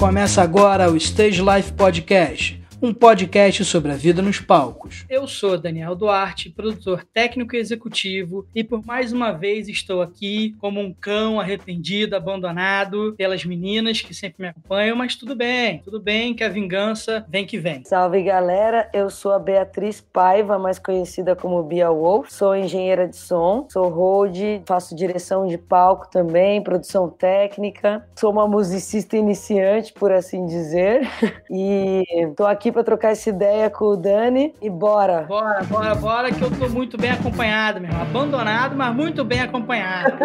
Começa agora o Stage Life Podcast um podcast sobre a vida nos palcos. Eu sou Daniel Duarte, produtor técnico e executivo, e por mais uma vez estou aqui como um cão arrependido, abandonado pelas meninas que sempre me acompanham, mas tudo bem, tudo bem que a vingança vem que vem. Salve galera, eu sou a Beatriz Paiva, mais conhecida como Bia Wolf, sou engenheira de som, sou road, faço direção de palco também, produção técnica, sou uma musicista iniciante, por assim dizer, e tô aqui aqui para trocar essa ideia com o Dani e bora. Bora, bora, bora, que eu tô muito bem acompanhado, meu irmão. Abandonado, mas muito bem acompanhado.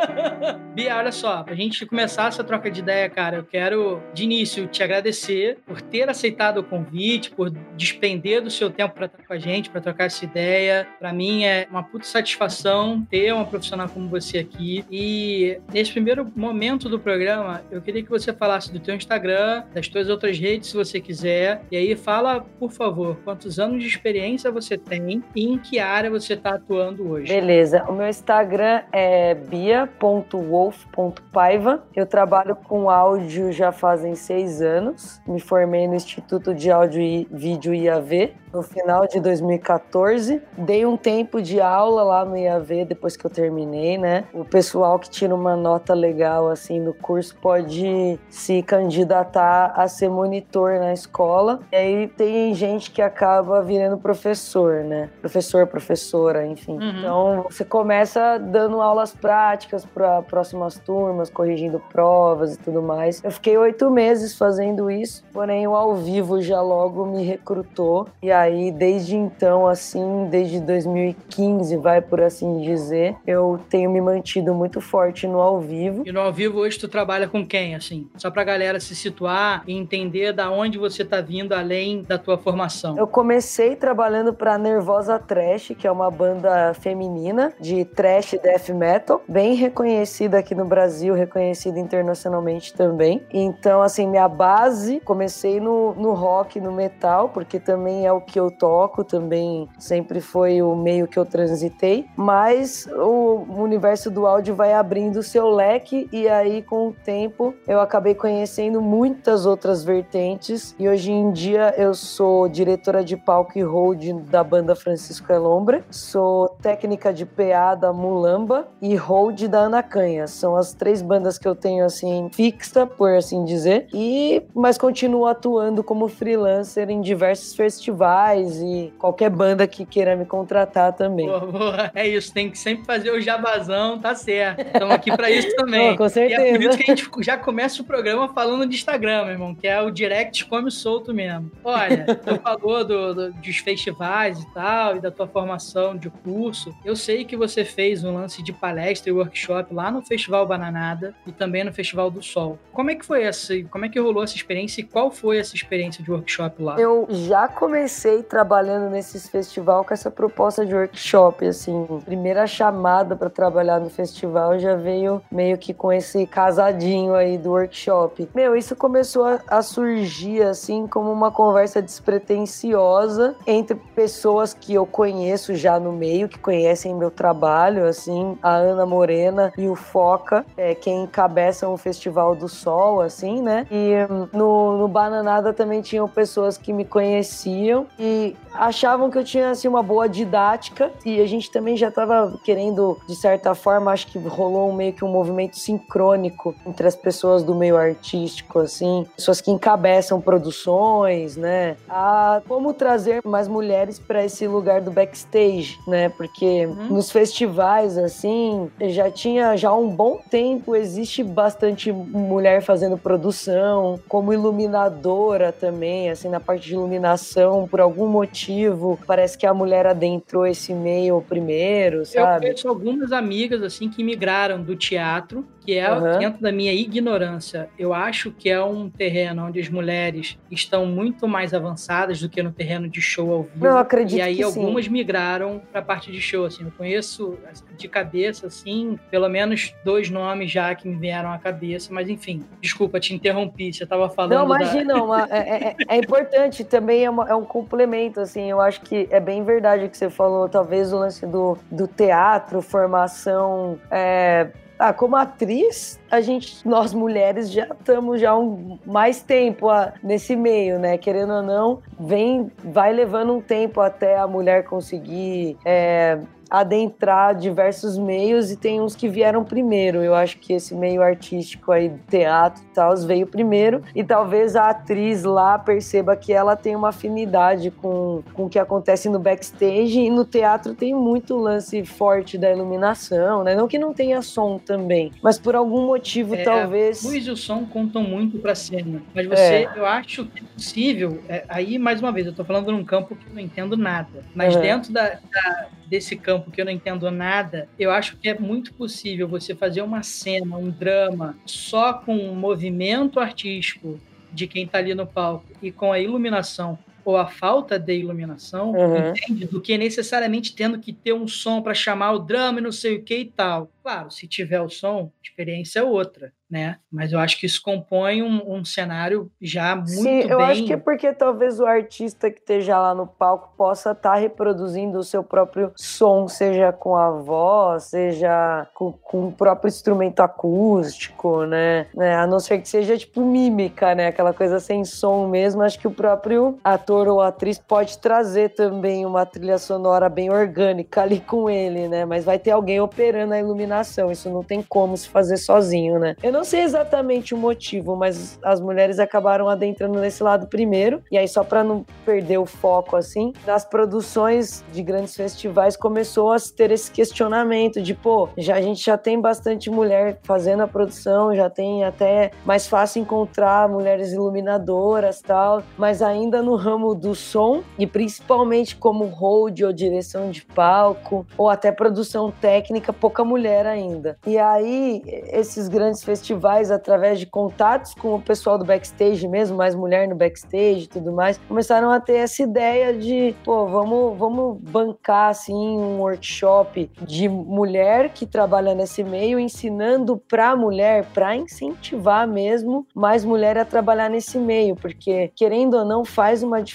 Bia, olha só, pra gente começar essa troca de ideia, cara, eu quero de início te agradecer por ter aceitado o convite, por despender do seu tempo para estar com a gente, para trocar essa ideia. Para mim é uma puta satisfação ter uma profissional como você aqui. E nesse primeiro momento do programa, eu queria que você falasse do teu Instagram, das tuas outras redes, se você quiser, e aí fala, por favor, quantos anos de experiência você tem e em que área você está atuando hoje. Beleza. O meu Instagram é bia.wolf.paiva. Eu trabalho com áudio já fazem seis anos. Me formei no Instituto de Áudio e Vídeo IAV no final de 2014. Dei um tempo de aula lá no IAV depois que eu terminei, né? O pessoal que tira uma nota legal assim no curso pode se candidatar a ser monitor na escola e aí tem gente que acaba virando professor, né? Professor, professora, enfim. Uhum. Então você começa dando aulas práticas para próximas turmas, corrigindo provas e tudo mais. Eu fiquei oito meses fazendo isso, porém o ao vivo já logo me recrutou. E aí, desde então, assim, desde 2015, vai por assim dizer, eu tenho me mantido muito forte no ao vivo. E no ao vivo hoje tu trabalha com quem, assim? Só pra galera se situar e entender da onde você tá vindo além da tua formação? Eu comecei trabalhando para Nervosa Trash, que é uma banda feminina de trash death metal, bem reconhecida aqui no Brasil, reconhecida internacionalmente também. Então, assim, minha base, comecei no, no rock, no metal, porque também é o que eu toco, também sempre foi o meio que eu transitei, mas o universo do áudio vai abrindo o seu leque e aí com o tempo eu acabei conhecendo muitas outras vertentes e hoje em dia eu sou diretora de palco e hold da banda Francisco Elombra, sou técnica de PA da Mulamba e hold da Ana Canha. São as três bandas que eu tenho assim fixa, por assim dizer, e mas continuo atuando como freelancer em diversos festivais e qualquer banda que queira me contratar também. Boa, boa. É isso, tem que sempre fazer o jabazão, tá certo. Estamos aqui para isso também. Com certeza. E é por isso que a gente já começa o programa falando de Instagram, meu irmão, que é o direct come solto mesmo mesmo. Olha, tu falou do, do, dos festivais e tal, e da tua formação de curso. Eu sei que você fez um lance de palestra e workshop lá no Festival Bananada e também no Festival do Sol. Como é que foi essa? Como é que rolou essa experiência e qual foi essa experiência de workshop lá? Eu já comecei trabalhando nesses festival com essa proposta de workshop, assim. Primeira chamada para trabalhar no festival já veio meio que com esse casadinho aí do workshop. Meu, isso começou a, a surgir assim como uma conversa despretensiosa entre pessoas que eu conheço já no meio, que conhecem meu trabalho, assim, a Ana Morena e o Foca, é, quem encabeçam o Festival do Sol, assim, né? E hum, no, no Bananada também tinham pessoas que me conheciam e achavam que eu tinha assim uma boa didática. E a gente também já estava querendo de certa forma acho que rolou meio que um movimento sincrônico entre as pessoas do meio artístico assim. Pessoas que encabeçam produções né? A como trazer mais mulheres para esse lugar do backstage né? Porque uhum. nos festivais assim já tinha já um bom tempo existe bastante mulher fazendo produção como iluminadora também assim na parte de iluminação por algum motivo. Parece que a mulher adentrou esse meio primeiro, sabe? Eu conheço algumas amigas, assim, que migraram do teatro que é uhum. dentro da minha ignorância. Eu acho que é um terreno onde as mulheres estão muito mais avançadas do que no terreno de show ao vivo. Eu acredito E aí algumas sim. migraram para a parte de show. Assim, eu conheço de cabeça, assim, pelo menos dois nomes já que me vieram à cabeça. Mas enfim, desculpa, te interrompi. Você estava falando. Não, imagina, da... uma, é, é, é, importante também. É, uma, é, um, complemento, assim, eu acho que é bem verdade o que você falou, talvez o lance do, do teatro, formação é, ah, como atriz, a gente, nós mulheres já estamos já um, mais tempo a, nesse meio, né? Querendo ou não, vem, vai levando um tempo até a mulher conseguir é, adentrar diversos meios e tem uns que vieram primeiro. Eu acho que esse meio artístico aí, teatro e tal, veio primeiro e talvez a atriz lá perceba que ela tem uma afinidade com, com o que acontece no backstage e no teatro tem muito lance forte da iluminação, né? Não que não tenha som também, mas por algum motivo é, talvez... A luz e o som contam muito pra cena, mas você, é. eu acho que é possível, é, aí mais uma vez, eu tô falando num campo que eu não entendo nada, mas dentro da, da, desse campo que eu não entendo nada, eu acho que é muito possível você fazer uma cena, um drama, só com o movimento artístico de quem está ali no palco e com a iluminação ou a falta de iluminação, uhum. entende? Do que necessariamente tendo que ter um som para chamar o drama e não sei o que e tal. Claro, se tiver o som, a experiência é outra né? Mas eu acho que isso compõe um, um cenário já muito Sim, eu bem... acho que é porque talvez o artista que esteja lá no palco possa estar tá reproduzindo o seu próprio som, seja com a voz, seja com, com o próprio instrumento acústico, né? É, a não ser que seja tipo mímica, né? Aquela coisa sem som mesmo. Acho que o próprio ator ou atriz pode trazer também uma trilha sonora bem orgânica ali com ele, né? Mas vai ter alguém operando a iluminação. Isso não tem como se fazer sozinho, né? Eu não não sei exatamente o motivo, mas as mulheres acabaram adentrando nesse lado primeiro. E aí, só para não perder o foco, assim, nas produções de grandes festivais começou a ter esse questionamento de, pô, já, a gente já tem bastante mulher fazendo a produção, já tem até mais fácil encontrar mulheres iluminadoras tal, mas ainda no ramo do som e principalmente como hold ou direção de palco ou até produção técnica, pouca mulher ainda. E aí, esses grandes festivais através de contatos com o pessoal do backstage mesmo, mais mulher no backstage e tudo mais, começaram a ter essa ideia de, pô, vamos, vamos bancar assim um workshop de mulher que trabalha nesse meio, ensinando pra mulher, pra incentivar mesmo mais mulher a trabalhar nesse meio, porque querendo ou não faz uma diferença,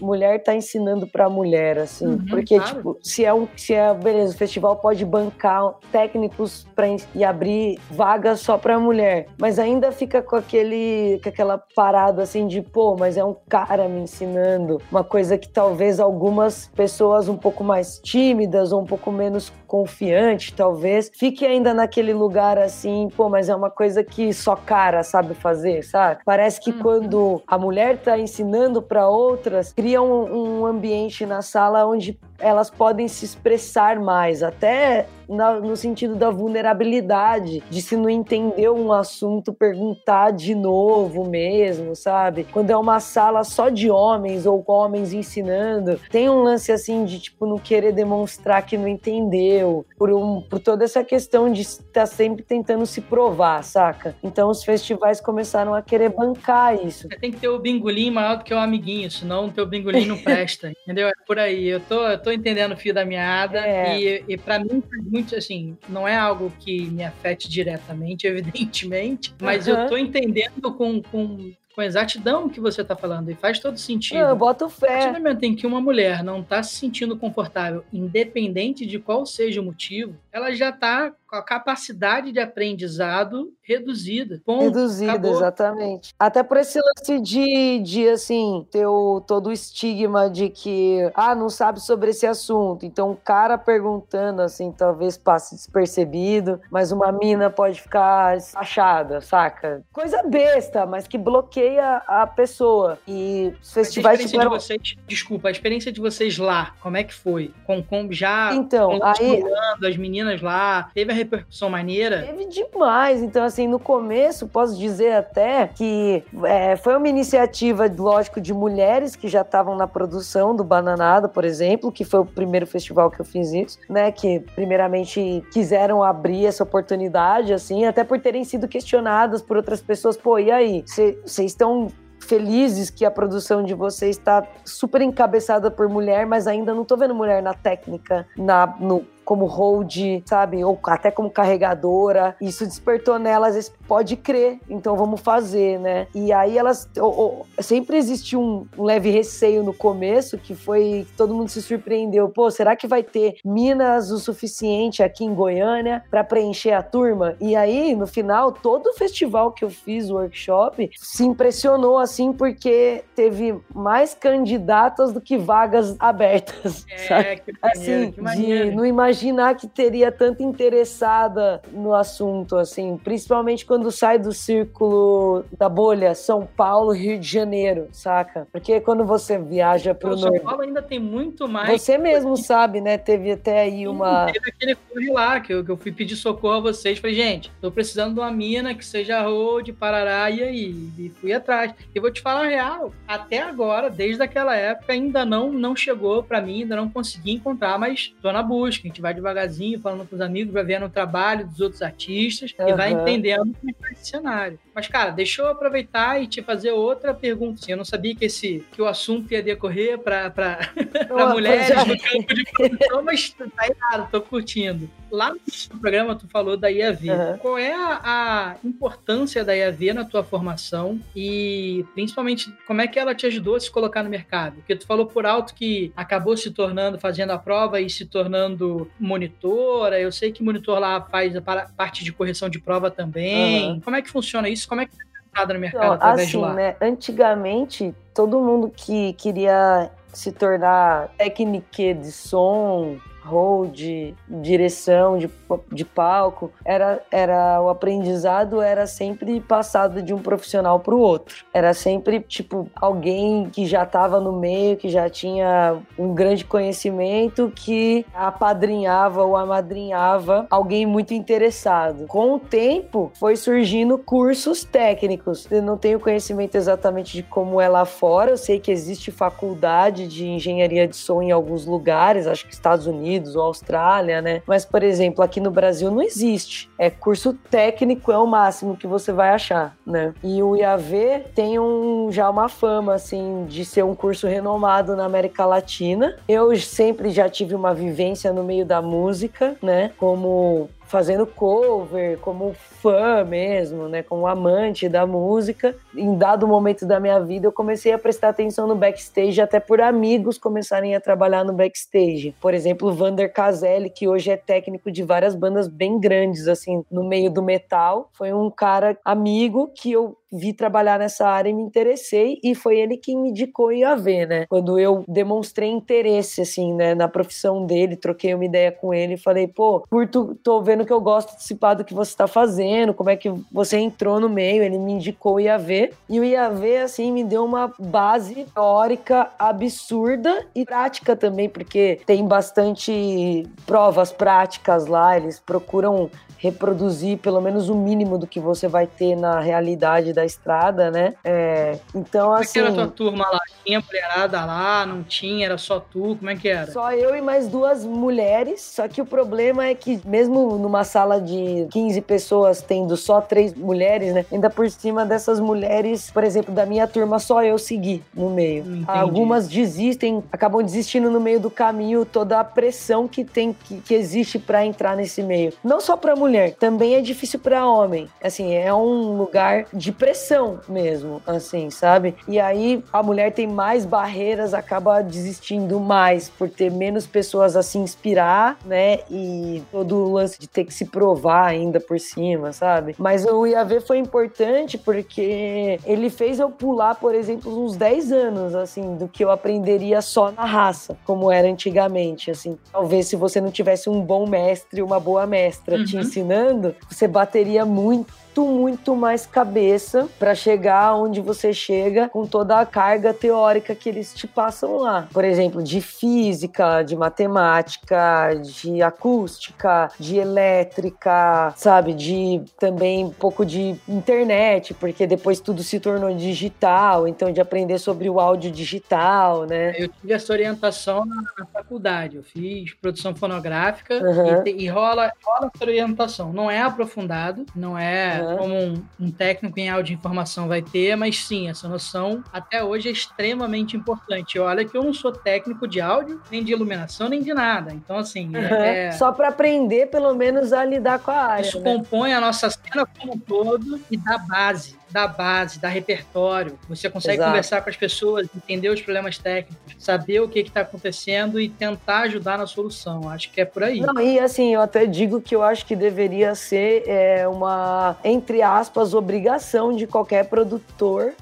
mulher tá ensinando pra mulher, assim, uhum, porque claro. tipo, se é um, se é, beleza, o festival pode bancar técnicos para e abrir vagas só para mulher, mas ainda fica com aquele com aquela parada assim de, pô, mas é um cara me ensinando, uma coisa que talvez algumas pessoas um pouco mais tímidas ou um pouco menos confiante, talvez, fique ainda naquele lugar assim, pô, mas é uma coisa que só cara sabe fazer, sabe? Parece que uhum. quando a mulher tá ensinando para outras, cria um, um ambiente na sala onde elas podem se expressar mais, até na, no sentido da vulnerabilidade, de se não entender um assunto, perguntar de novo mesmo, sabe? Quando é uma sala só de homens ou com homens ensinando, tem um lance assim de tipo não querer demonstrar que não entendeu, por, um, por toda essa questão de estar tá sempre tentando se provar, saca? Então os festivais começaram a querer bancar isso. Tem que ter o bingolim maior do que o amiguinho, senão o teu bingolim não presta, entendeu? É por aí. Eu tô, eu tô entendendo o fio da meada é. e, e para mim muito assim, não é algo que me afete diretamente, evidentemente, mas uhum. eu tô entendendo com, com com exatidão o que você está falando e faz todo sentido. Eu boto fé. A partir do momento em que uma mulher não está se sentindo confortável, independente de qual seja o motivo, ela já está com a capacidade de aprendizado reduzida. Ponto, reduzida, acabou. exatamente. Até por esse lance de, de assim, ter o, todo o estigma de que, ah, não sabe sobre esse assunto. Então, o cara perguntando, assim, talvez passe despercebido, mas uma mina pode ficar achada, saca? Coisa besta, mas que bloqueia a pessoa. E os festivais a tiveram... de vocês, desculpa, a experiência de vocês lá, como é que foi? Com, com já então, aí as meninas lá, teve a repercussão maneira? Teve demais. Então, assim, no começo, posso dizer até que é, foi uma iniciativa, lógico, de mulheres que já estavam na produção do Bananada, por exemplo, que foi o primeiro festival que eu fiz isso, né? Que primeiramente quiseram abrir essa oportunidade, assim, até por terem sido questionadas por outras pessoas. Pô, e aí? Vocês estão felizes que a produção de vocês está super encabeçada por mulher, mas ainda não tô vendo mulher na técnica, na, no como hold, sabe? Ou até como carregadora. Isso despertou nelas esse pode crer, então vamos fazer, né? E aí elas. Oh, oh, sempre existiu um, um, leve receio no começo, que foi que todo mundo se surpreendeu. Pô, será que vai ter minas o suficiente aqui em Goiânia para preencher a turma? E aí, no final, todo o festival que eu fiz, o workshop, se impressionou assim, porque teve mais candidatas do que vagas abertas. É, sabe? que maneiro, assim, que de não imaginar que teria tanta interessada no assunto, assim, principalmente quando sai do círculo da bolha, São Paulo, Rio de Janeiro, saca? Porque quando você viaja pro São São Paulo ainda tem muito mais. Você mesmo sabe, né? Teve até aí uma. Teve aquele corre lá que eu, que eu fui pedir socorro a vocês. Falei, gente, tô precisando de uma mina que seja road, Parará, e aí? E fui atrás. E vou te falar a real, até agora, desde aquela época, ainda não, não chegou para mim, ainda não consegui encontrar, mas tô na busca. A gente vai devagarzinho, falando com os amigos, vai vendo o trabalho dos outros artistas uhum. e vai entendendo esse cenário. Mas, cara, deixa eu aproveitar e te fazer outra pergunta. Assim, eu não sabia que, esse, que o assunto ia decorrer para mulheres é. no campo de produção, mas tá errado, tô curtindo. Lá no programa tu falou da IAV. Uhum. Qual é a, a, importância da IAV na tua formação e principalmente como é que ela te ajudou a se colocar no mercado? Porque tu falou por alto que acabou se tornando, fazendo a prova e se tornando monitora. Eu sei que monitor lá faz a parte de correção de prova também. Uhum. Como é que funciona isso? Como é que tá no mercado então, assim? Né, antigamente, todo mundo que queria se tornar técnico de som, hold, direção de, de palco, era, era o aprendizado era sempre passado de um profissional para o outro. Era sempre tipo alguém que já estava no meio, que já tinha um grande conhecimento, que apadrinhava ou amadrinhava alguém muito interessado. Com o tempo, foi surgindo cursos técnicos. Eu não tenho conhecimento exatamente de como é lá fora. Eu sei que existe faculdade de engenharia de som em alguns lugares, acho que Estados Unidos Unidos ou Austrália, né? Mas, por exemplo, aqui no Brasil não existe. É curso técnico é o máximo que você vai achar, né? E o IAV tem um, já uma fama, assim, de ser um curso renomado na América Latina. Eu sempre já tive uma vivência no meio da música, né? Como fazendo cover, como fã mesmo, né, como amante da música. Em dado momento da minha vida, eu comecei a prestar atenção no backstage, até por amigos começarem a trabalhar no backstage. Por exemplo, Vander Caselli, que hoje é técnico de várias bandas bem grandes, assim, no meio do metal. Foi um cara amigo que eu vi trabalhar nessa área e me interessei e foi ele quem me indicou IAV, né? Quando eu demonstrei interesse assim, né, na profissão dele, troquei uma ideia com ele e falei, pô, curto, tô vendo que eu gosto de participar do que você está fazendo, como é que você entrou no meio, ele me indicou o IAV e o IAV assim me deu uma base teórica absurda e prática também, porque tem bastante provas práticas lá, eles procuram reproduzir pelo menos o mínimo do que você vai ter na realidade da estrada, né? É, então, assim. Como é que era a assim, tua turma lá? Tinha mulherada lá? Não tinha? Era só tu? Como é que era? Só eu e mais duas mulheres. Só que o problema é que, mesmo numa sala de 15 pessoas, tendo só três mulheres, né? Ainda por cima dessas mulheres, por exemplo, da minha turma, só eu segui no meio. Entendi. Algumas desistem, acabam desistindo no meio do caminho, toda a pressão que tem, que, que existe para entrar nesse meio. Não só para mulher mulher, também é difícil para homem. Assim, é um lugar de pressão mesmo, assim, sabe? E aí a mulher tem mais barreiras, acaba desistindo mais por ter menos pessoas a se inspirar, né? E todo o lance de ter que se provar ainda por cima, sabe? Mas o IAV foi importante porque ele fez eu pular, por exemplo, uns 10 anos, assim, do que eu aprenderia só na raça, como era antigamente, assim. Talvez se você não tivesse um bom mestre, uma boa mestra uhum. te ensinando ensinando, você bateria muito muito, muito mais cabeça para chegar onde você chega com toda a carga teórica que eles te passam lá. Por exemplo, de física, de matemática, de acústica, de elétrica, sabe? De também um pouco de internet, porque depois tudo se tornou digital, então de aprender sobre o áudio digital, né? Eu tive essa orientação na, na faculdade, eu fiz produção fonográfica uhum. e, e, rola, rola essa orientação. Não é aprofundado, não é. Uhum como um, um, técnico em áudio e informação vai ter, mas sim, essa noção até hoje é extremamente importante. Olha que eu não sou técnico de áudio, nem de iluminação, nem de nada. Então, assim. Uhum. É... Só para aprender, pelo menos, a lidar com a área. Isso né? compõe a nossa cena como um todo e dá base da base, da repertório. Você consegue Exato. conversar com as pessoas, entender os problemas técnicos, saber o que está acontecendo e tentar ajudar na solução. Acho que é por aí. Não, e assim, eu até digo que eu acho que deveria ser é, uma, entre aspas, obrigação de qualquer produtor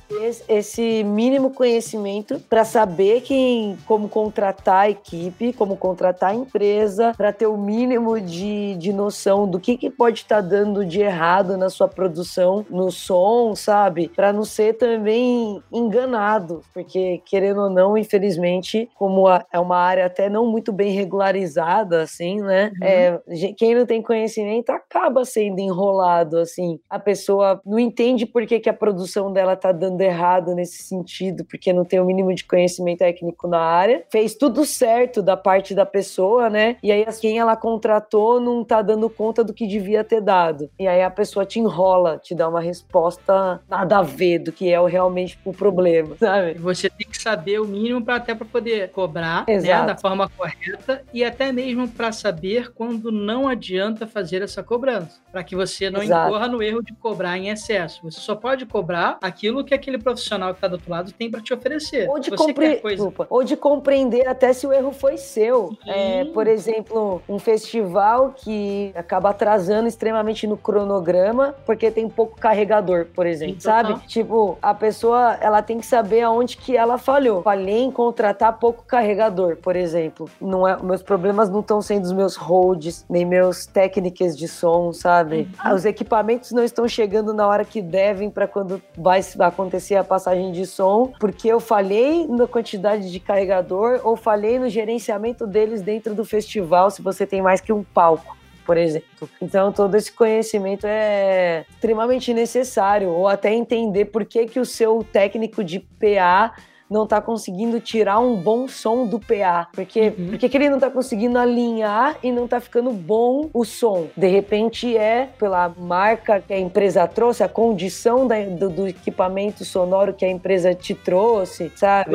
esse mínimo conhecimento para saber quem, como contratar a equipe, como contratar a empresa, para ter o mínimo de, de noção do que, que pode estar tá dando de errado na sua produção, no som, sabe? Para não ser também enganado, porque querendo ou não, infelizmente, como é uma área até não muito bem regularizada, assim, né? Uhum. É, quem não tem conhecimento acaba sendo enrolado, assim. A pessoa não entende por que, que a produção dela tá dando errado nesse sentido, porque não tem o mínimo de conhecimento técnico na área. Fez tudo certo da parte da pessoa, né? E aí quem ela contratou não tá dando conta do que devia ter dado. E aí a pessoa te enrola, te dá uma resposta nada a ver do que é realmente o problema, sabe? Você tem que saber o mínimo para até para poder cobrar né, da forma correta e até mesmo para saber quando não adianta fazer essa cobrança, para que você não Exato. incorra no erro de cobrar em excesso. Você só pode cobrar aquilo que aquele profissional que está do outro lado tem para te oferecer. Ou de, compre... coisa... Ou de compreender até se o erro foi seu. É, por exemplo, um festival que acaba atrasando extremamente no cronograma porque tem pouco carregador, por exemplo exemplo, sabe? Tipo, a pessoa, ela tem que saber aonde que ela falhou. Falhei em contratar pouco carregador, por exemplo. Não é, meus problemas não estão sendo os meus holds, nem meus técnicas de som, sabe? Uhum. Os equipamentos não estão chegando na hora que devem para quando vai acontecer a passagem de som, porque eu falhei na quantidade de carregador ou falhei no gerenciamento deles dentro do festival, se você tem mais que um palco por exemplo. Então, todo esse conhecimento é extremamente necessário, ou até entender por que, que o seu técnico de PA não está conseguindo tirar um bom som do PA. Porque, uhum. porque que ele não está conseguindo alinhar e não está ficando bom o som? De repente é pela marca que a empresa trouxe, a condição da, do, do, equipamento sonoro que a empresa te trouxe, sabe?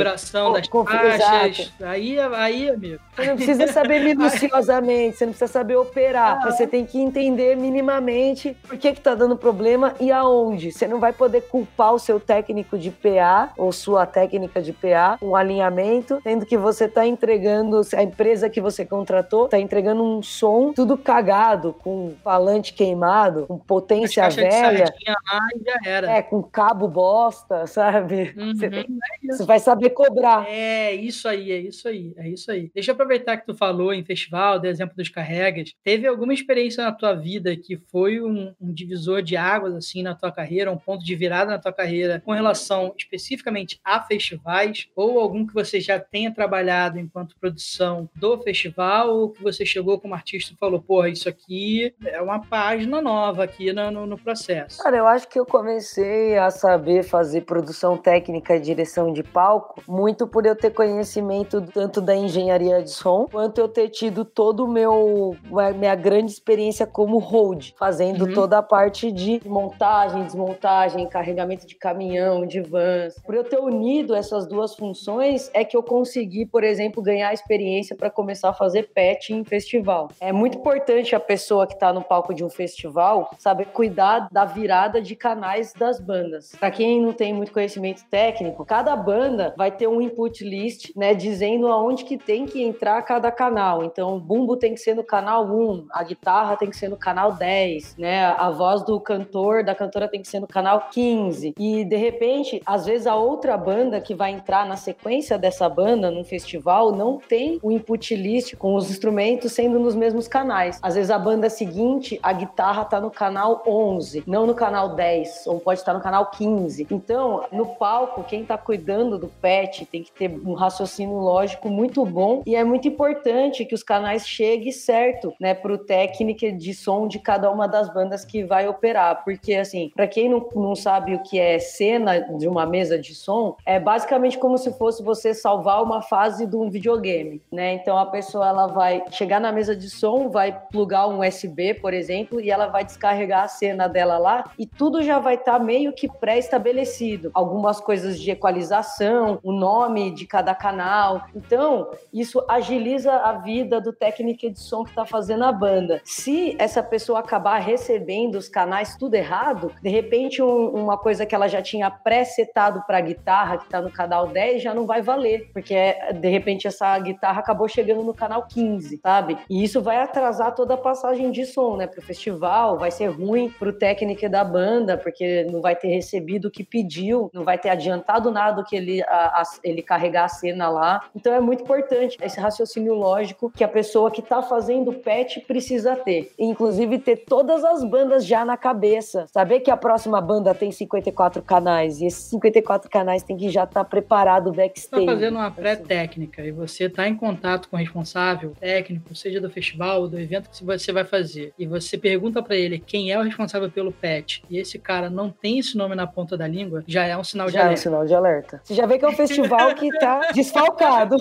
Configuração das faixas. Aí, aí, amigo. Você não precisa saber minuciosamente, você não precisa saber operar. Ah. Você tem que entender minimamente por que está dando problema e aonde. Você não vai poder culpar o seu técnico de PA ou sua técnica de PA, um alinhamento, sendo que você está entregando, a empresa que você contratou está entregando um som tudo cagado, com falante queimado, com potência velha. Lá e já era. É, com cabo bosta, sabe? Uhum, você, tem, é você vai saber cobrar. É, isso aí, é isso aí, é isso aí. Deixa eu aproveitar que tu falou em festival, do exemplo dos carregas. Teve alguma experiência na tua vida que foi um, um divisor de águas, assim, na tua carreira, um ponto de virada na tua carreira com relação especificamente a festival? Festivais, ou algum que você já tenha trabalhado enquanto produção do festival, ou que você chegou como artista e falou, porra, isso aqui é uma página nova aqui no, no, no processo? Cara, eu acho que eu comecei a saber fazer produção técnica e direção de palco muito por eu ter conhecimento tanto da engenharia de som, quanto eu ter tido todo o meu minha grande experiência como hold, fazendo uhum. toda a parte de montagem, desmontagem, carregamento de caminhão, de vans. Por eu ter unido essas essas duas funções é que eu consegui, por exemplo, ganhar experiência para começar a fazer patch em festival. É muito importante a pessoa que está no palco de um festival saber cuidar da virada de canais das bandas. Para quem não tem muito conhecimento técnico, cada banda vai ter um input list, né, dizendo aonde que tem que entrar cada canal. Então, o bumbo tem que ser no canal 1, a guitarra tem que ser no canal 10, né? A voz do cantor, da cantora tem que ser no canal 15. E de repente, às vezes a outra banda que vai entrar na sequência dessa banda num festival não tem o input list com os instrumentos sendo nos mesmos canais. Às vezes a banda seguinte, a guitarra tá no canal 11, não no canal 10, ou pode estar no canal 15. Então, no palco, quem tá cuidando do patch tem que ter um raciocínio lógico muito bom e é muito importante que os canais cheguem certo, né, pro técnico de som de cada uma das bandas que vai operar, porque assim, para quem não, não sabe o que é cena de uma mesa de som, é basicamente como se fosse você salvar uma fase de um videogame, né? Então a pessoa ela vai chegar na mesa de som, vai plugar um USB, por exemplo, e ela vai descarregar a cena dela lá e tudo já vai estar tá meio que pré-estabelecido. Algumas coisas de equalização, o nome de cada canal. Então, isso agiliza a vida do técnico de som que está fazendo a banda. Se essa pessoa acabar recebendo os canais tudo errado, de repente um, uma coisa que ela já tinha pré-setado para guitarra, que está no canal 10, já não vai valer, porque de repente essa guitarra acabou chegando no canal 15, sabe? E isso vai atrasar toda a passagem de som, né, pro festival, vai ser ruim pro técnico da banda, porque não vai ter recebido o que pediu, não vai ter adiantado nada que ele, a, a, ele carregar a cena lá. Então é muito importante esse raciocínio lógico que a pessoa que tá fazendo patch precisa ter. Inclusive ter todas as bandas já na cabeça. Saber que a próxima banda tem 54 canais e esses 54 canais tem que já estar tá preparado backstage. Tá fazendo uma pré-técnica e você tá em contato com o responsável técnico, seja do festival ou do evento que você vai fazer, e você pergunta para ele quem é o responsável pelo patch, e esse cara não tem esse nome na ponta da língua, já é um sinal de já alerta. é um sinal de alerta. Você já vê que é um festival que tá desfalcado.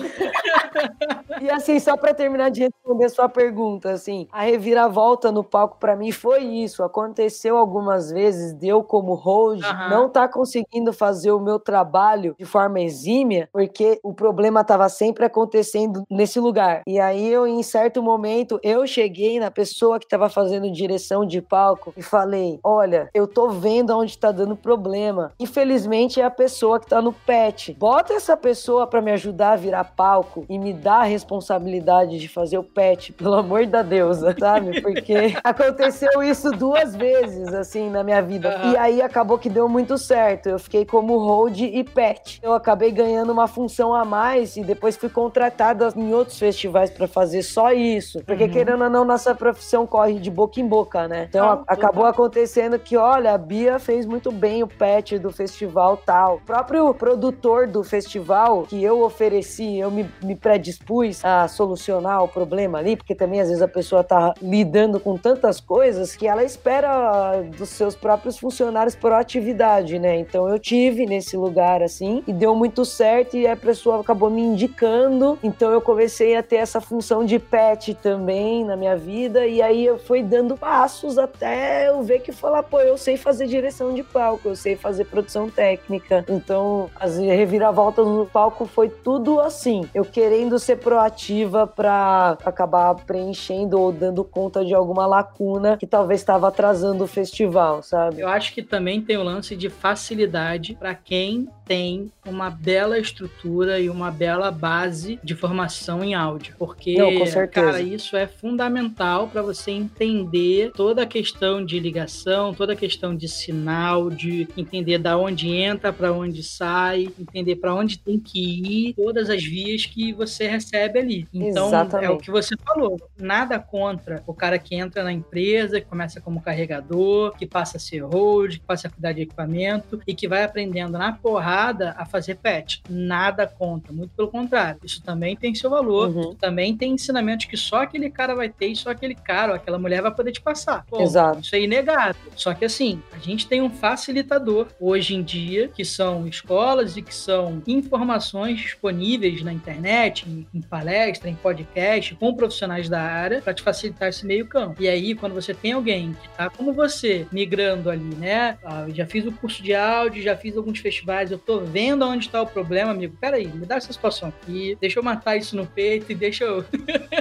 e assim, só para terminar de responder sua pergunta, assim, a reviravolta no palco para mim foi isso. Aconteceu algumas vezes, deu como hold, uhum. não tá conseguindo fazer o meu trabalho de forma exímia, porque o problema tava sempre acontecendo nesse lugar. E aí eu, em certo momento, eu cheguei na pessoa que tava fazendo direção de palco e falei: Olha, eu tô vendo onde tá dando problema. Infelizmente é a pessoa que tá no pet. Bota essa pessoa para me ajudar a virar palco e me dá a responsabilidade de fazer o pet, pelo amor da deusa, sabe? Porque aconteceu isso duas vezes, assim, na minha vida. Uhum. E aí acabou que deu muito certo. Eu fiquei como hold e pet. Eu acabei ganhando uma função a mais e depois fui contratada em outros festivais para fazer só isso. Porque, uhum. querendo ou não, nossa profissão corre de boca em boca, né? Então ah, acabou acontecendo que, olha, a Bia fez muito bem o pet do festival tal. O próprio produtor do festival que eu ofereci, eu me, me predispus a solucionar o problema ali, porque também às vezes a pessoa tá lidando com tantas coisas que ela espera dos seus próprios funcionários proatividade, né? Então eu tive nesse lugar assim e deu muito certo e a pessoa acabou me indicando. Então eu comecei a ter essa função de pet também na minha vida e aí eu fui dando passos até eu ver que falar, pô, eu sei fazer direção de palco, eu sei fazer produção técnica. Então as reviravoltas no palco foi tudo assim, eu querendo ser proativa para acabar preenchendo ou dando conta de alguma lacuna que talvez estava atrasando o festival, sabe? Eu acho que também tem o lance de facilidade para quem tem uma bela estrutura e uma bela base de formação em áudio. Porque, Não, cara, isso é fundamental para você entender toda a questão de ligação, toda a questão de sinal, de entender da onde entra, para onde sai, entender para onde tem que ir, todas as vias que você recebe ali. Então, Exatamente. é o que você falou. Nada contra o cara que entra na empresa, que começa como carregador, que passa a ser hold, que passa a cuidar de equipamento e que vai aprendendo na porrada a fazer pet. Nada contra, muito pelo contrário. Isso também tem seu valor, uhum. também tem ensinamentos que só aquele cara vai ter e só aquele cara ou aquela mulher vai poder te passar. Pô, Exato. Isso é inegável. Só que assim, a gente tem um facilitador hoje em dia, que são escolas e que são informações disponíveis na internet, em, em palestra, em podcast, com profissionais da área, para te facilitar esse meio campo. E aí, quando você tem alguém que tá como você, migrando ali, né? Ah, já fiz o curso de áudio, já fiz alguns festivais, eu tô vendo onde está o problema, amigo. Peraí, me dá essa situação aqui, deixa eu matar isso no peito e deixa eu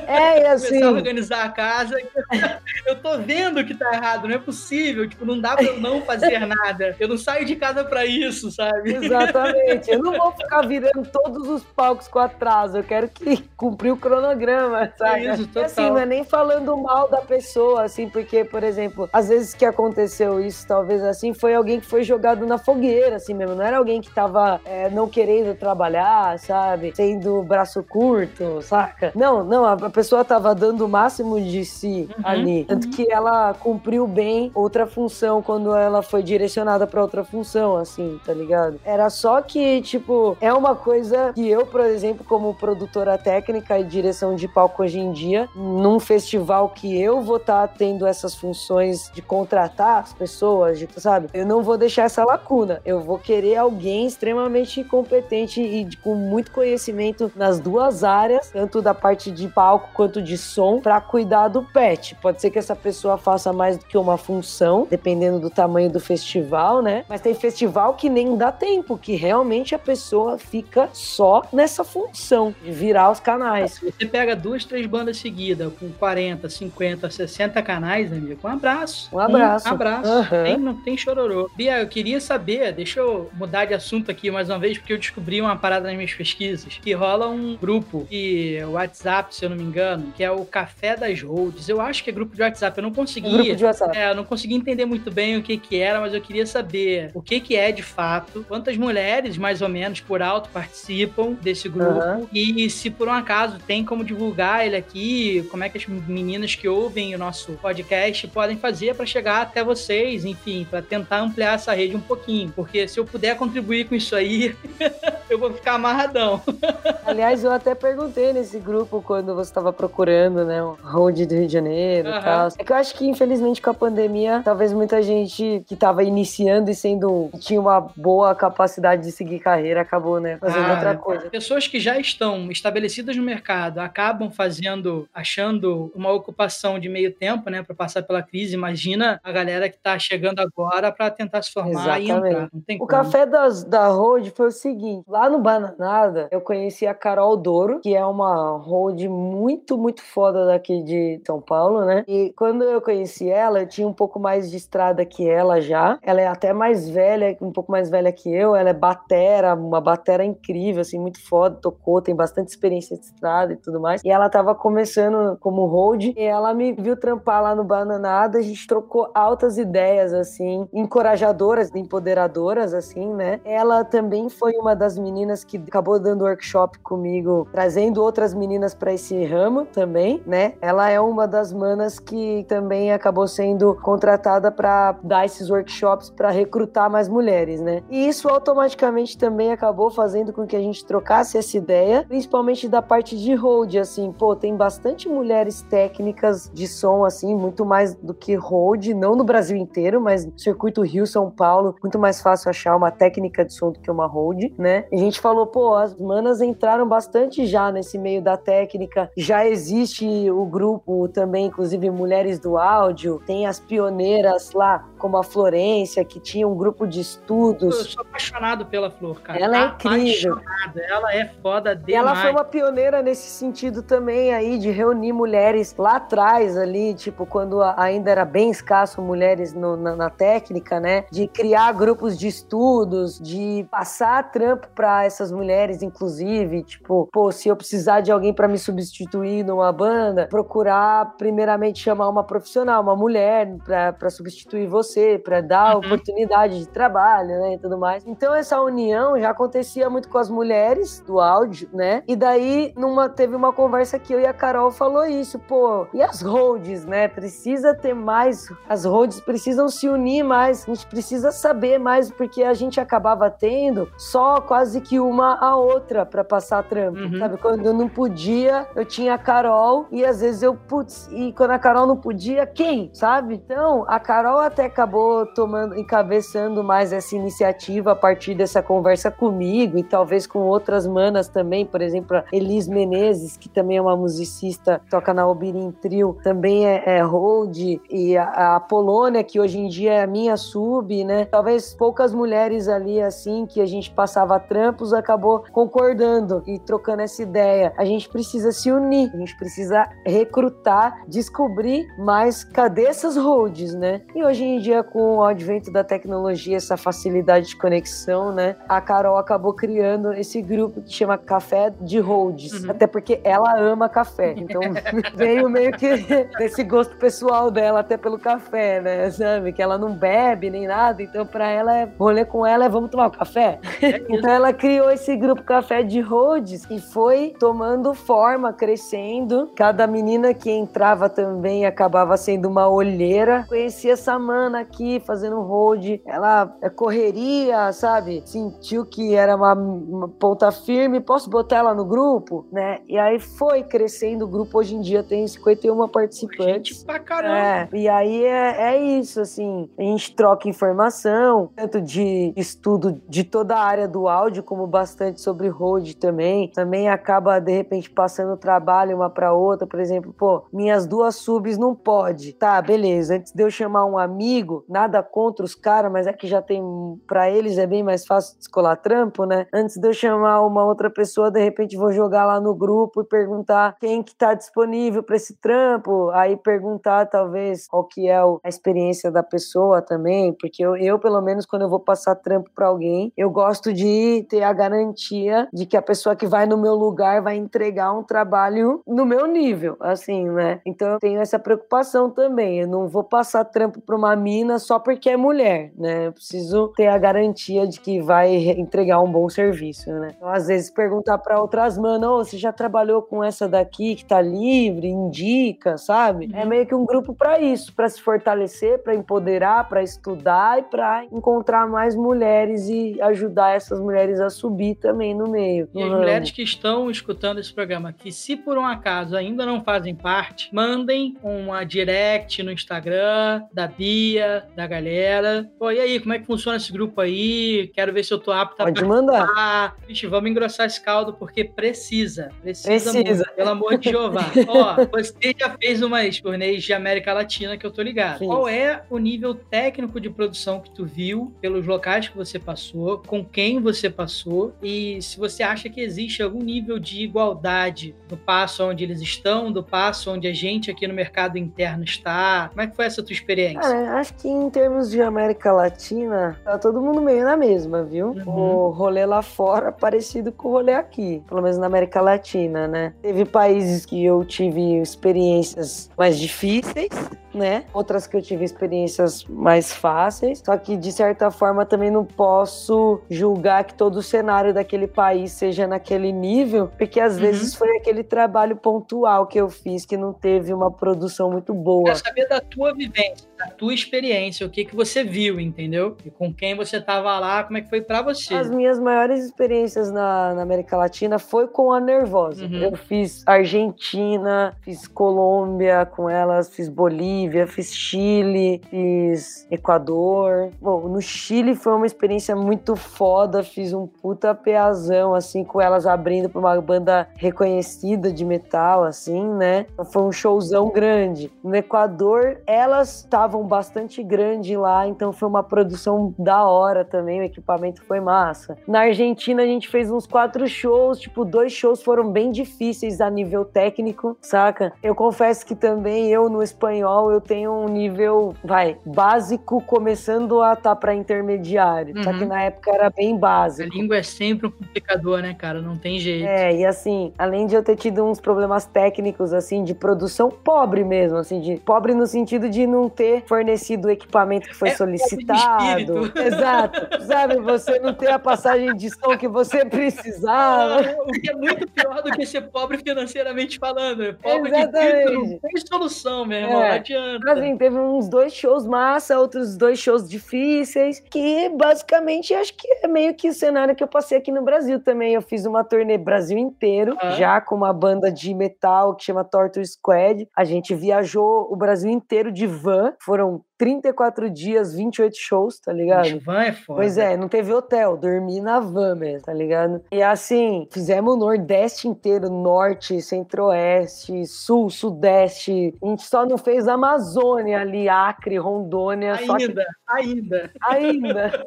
é, assim... começar a organizar a casa. eu tô vendo que tá errado, não é possível. Tipo, não dá pra eu não fazer nada. Eu não saio de casa para isso, sabe? Exatamente. Eu não vou ficar virando todos os palcos com atraso. Eu quero que cumprir o cronograma, sabe? É isso, total. E assim, não é nem falando mal da pessoa, assim, porque, por exemplo, às vezes que aconteceu isso, talvez assim, foi alguém que foi jogado na fogueira, assim mesmo. Não era alguém que tava é, não querendo trabalhar, sabe? Sendo braço curto, saca? Não, não, a pessoa tava dando o máximo de si uhum, ali. Tanto uhum. que ela cumpriu bem outra função quando ela foi direcionada para outra função, assim, tá ligado? Era só que, tipo, é uma coisa que eu, por exemplo, como produtora técnica e direção de palco hoje em dia, num festival que eu vou estar tá tendo essas funções de contratar as pessoas, de, sabe? Eu não vou deixar essa lacuna. Eu vou querer alguém extremamente extremamente competente e com muito conhecimento nas duas áreas, tanto da parte de palco quanto de som, para cuidar do pet. Pode ser que essa pessoa faça mais do que uma função, dependendo do tamanho do festival, né? Mas tem festival que nem dá tempo, que realmente a pessoa fica só nessa função de virar os canais. Você pega duas, três bandas seguidas com 40, 50, 60 canais, amigo. Um abraço. Um abraço. Um abraço. Uhum. Tem, não tem chororô. Bia, eu queria saber, deixa eu mudar de assunto aqui mais uma vez, porque eu descobri uma parada nas minhas pesquisas, que rola um grupo que WhatsApp, se eu não me engano, que é o Café das Roads. Eu acho que é grupo de WhatsApp, eu não consegui. Grupo de WhatsApp. É, eu não consegui entender muito bem o que que era, mas eu queria saber o que que é de fato, quantas mulheres, mais ou menos, por alto participam desse grupo uhum. e se por um acaso tem como divulgar ele aqui, como é que as meninas que ouvem o nosso podcast podem fazer para chegar até vocês, enfim, para tentar ampliar essa rede um pouquinho, porque se eu puder contribuir com isso aí, eu vou ficar amarradão. Aliás, eu até perguntei nesse grupo quando você estava procurando, né, o road do Rio de Janeiro e tal. É que eu acho que, infelizmente, com a pandemia, talvez muita gente que estava iniciando e sendo tinha uma boa capacidade de seguir carreira acabou, né, fazendo ah, outra coisa. Pessoas que já estão estabelecidas no mercado acabam fazendo, achando uma ocupação de meio tempo, né, para passar pela crise. Imagina a galera que está chegando agora para tentar se formar Exatamente. e entrar. O como. café das, da Road foi o seguinte: lá no Bananada, eu conheci a Carol Douro, que é uma road muito, muito foda daqui de São Paulo, né? E quando eu conheci ela, eu tinha um pouco mais de estrada que ela já. Ela é até mais velha, um pouco mais velha que eu. Ela é batera, uma batera incrível, assim, muito foda. Tocou, tem bastante experiência de estrada e tudo mais. E ela tava começando como road e ela me viu trampar lá no Bananada. A gente trocou altas ideias, assim, encorajadoras, empoderadoras, assim, né? Ela também foi uma das meninas que acabou dando workshop comigo, trazendo outras meninas para esse ramo também, né? Ela é uma das manas que também acabou sendo contratada para dar esses workshops para recrutar mais mulheres, né? E isso automaticamente também acabou fazendo com que a gente trocasse essa ideia, principalmente da parte de hold, assim, pô, tem bastante mulheres técnicas de som, assim, muito mais do que hold, não no Brasil inteiro, mas no circuito Rio, São Paulo, muito mais fácil achar uma técnica de som do que uma hold, né? E gente falou, pô, as manas entraram bastante já nesse meio da técnica, já existe o grupo também, inclusive Mulheres do Áudio, tem as pioneiras lá, como a Florência, que tinha um grupo de estudos. Eu sou apaixonado pela Flor, cara. Ela é incrível. Ela é foda demais. E ela foi uma pioneira nesse sentido também aí, de reunir mulheres lá atrás ali, tipo, quando ainda era bem escasso mulheres no, na, na, técnica, né? De criar grupos de estudos, de passar trampo para essas mulheres, inclusive, tipo, pô, se eu precisar de alguém para me substituir numa banda, procurar primeiramente chamar uma profissional, uma mulher para substituir você, para dar uhum. oportunidade de trabalho, né, e tudo mais. Então essa união já acontecia muito com as mulheres do áudio, né? E daí numa teve uma conversa que eu e a Carol falou isso, pô, e as holds, né? Precisa ter mais, as holds precisam se unir mais, a gente precisa saber mais porque a gente acabava tendo só quase que uma a outra para passar trampo, uhum. sabe? Quando eu não podia, eu tinha a Carol e às vezes eu, putz, e quando a Carol não podia, quem, sabe? Então, a Carol até acabou tomando, encabeçando mais essa iniciativa a partir dessa conversa comigo e talvez com outras manas também, por exemplo, a Elis Menezes, que também é uma musicista, toca na Obirim Trio, também é, é hold, e a, a Polônia, que hoje em dia é a minha sub, né? Talvez poucas mulheres ali, assim, que a gente passava trampos, acabou concordando e trocando essa ideia. A gente precisa se unir, a gente precisa recrutar, descobrir mais cadê essas holds, né? E hoje em dia, com o advento da tecnologia, essa facilidade de conexão, né? A Carol acabou criando esse grupo que chama Café de Holds. Uhum. Até porque ela ama café. Então veio meio que desse gosto pessoal dela, até pelo café, né? Sabe? Que ela não bebe nem nada. Então, pra ela, é rolê com ela é vamos tomar um café. É então ela criou esse grupo Café de Holds e foi tomando forma, crescendo. Cada menina que entrava também acabava sendo uma olheira. Conhecia essa mana semana aqui fazendo road, ela é correria, sabe? Sentiu que era uma, uma ponta firme, posso botar ela no grupo, né? E aí foi crescendo o grupo, hoje em dia tem 51 participantes. Gente pra caramba. É, e aí é, é isso, assim, a gente troca informação, tanto de estudo de toda a área do áudio, como bastante sobre road também. Também acaba, de repente, passando trabalho uma para outra, por exemplo, pô, minhas duas subs não pode. Tá, beleza. Antes de eu chamar um amigo, nada contra os caras, mas é que já tem, para eles é bem mais fácil descolar trampo, né? Antes de eu chamar uma outra pessoa, de repente vou jogar lá no grupo e perguntar quem que tá disponível para esse trampo, aí perguntar talvez qual que é a experiência da pessoa também, porque eu, eu pelo menos quando eu vou passar trampo para alguém, eu gosto de ter a garantia de que a pessoa que vai no meu lugar vai entregar um trabalho no meu nível, assim, né? Então eu tenho essa preocupação também. Eu não vou passar trampo para uma mina só porque é mulher, né? Eu preciso ter a garantia de que vai entregar um bom serviço, né? Então, às vezes perguntar para outras manas, oh, você já trabalhou com essa daqui que tá livre, indica, sabe? É meio que um grupo para isso, para se fortalecer, para empoderar, para estudar e para encontrar mais mulheres e ajudar essas mulheres a subir também no meio. E as mulheres que estão escutando esse programa, que se por um acaso ainda não fazem parte, mandem uma direct no Instagram da Bia, da galera. Pô, e aí, como é que funciona esse grupo aí? Quero ver se eu tô apto a Pode mandar. Vixe, vamos engrossar esse caldo porque precisa. Precisa, precisa. Muito, pelo amor de Jeová. Ó, você já fez umas turnês de América Latina que eu tô ligado. Sim. Qual é o nível técnico de produção que tu viu pelos locais que você passou, com quem você passou e se você acha que existe algum nível de igualdade do passo onde eles estão, do passo onde a gente aqui no mercado interno está? Como é que foi essa tua experiência? Cara, acho que em termos de América Latina, tá todo mundo meio na mesma, viu? Uhum. O rolê lá fora parecido com o rolê aqui, pelo menos na América Latina, né? Teve países que eu tive experiências mais difíceis, né? Outras que eu tive experiências mais fáceis. Só que, de certa forma, também não posso julgar que todo o cenário daquele país seja naquele nível, porque às uhum. vezes foi aquele trabalho pontual que eu fiz que não teve uma produção muito boa. Quero saber da tua vivência, da tua experiência, o que, que você viu, entendeu? E com quem você estava lá, como é que foi para você? As minhas maiores experiências na, na América Latina foi com a Nervosa. Uhum. Eu fiz Argentina, fiz Colômbia com elas, fiz Bolívia Bolívia, fiz Chile, fiz Equador. Bom, no Chile foi uma experiência muito foda, fiz um puta peazão, assim, com elas abrindo pra uma banda reconhecida de metal, assim, né? Então foi um showzão grande. No Equador, elas estavam bastante grande lá, então foi uma produção da hora também, o equipamento foi massa. Na Argentina, a gente fez uns quatro shows, tipo, dois shows foram bem difíceis a nível técnico, saca? Eu confesso que também eu no espanhol eu tenho um nível, vai, básico, começando a estar tá para intermediário. Uhum. Só que uhum. na época era bem básico. A língua é sempre um complicador, né, cara? Não tem jeito. É, e assim, além de eu ter tido uns problemas técnicos, assim, de produção pobre mesmo, assim, de pobre no sentido de não ter fornecido o equipamento que foi é, solicitado. Exato. Sabe, você não ter a passagem de som que você precisava. Ah, o que é muito pior do que ser pobre financeiramente falando. É pobre Exatamente. de não tem solução mesmo. É. Não adianta adianta. Assim, teve uns dois shows massa, outros dois shows difíceis, que basicamente acho que é meio que o cenário que eu passei aqui no Brasil também. Eu fiz uma turnê Brasil inteiro, ah. já com uma banda de metal que chama Torture Squad. A gente viajou o Brasil inteiro de van, foram 34 dias, 28 shows, tá ligado? Van é foda. Pois é, não teve hotel, dormi na van mesmo, tá ligado? E assim, fizemos o Nordeste inteiro, Norte, Centro-Oeste, Sul, Sudeste. A gente só não fez a Amazônia ali, Acre, Rondônia. Ainda, que... ainda. Ainda.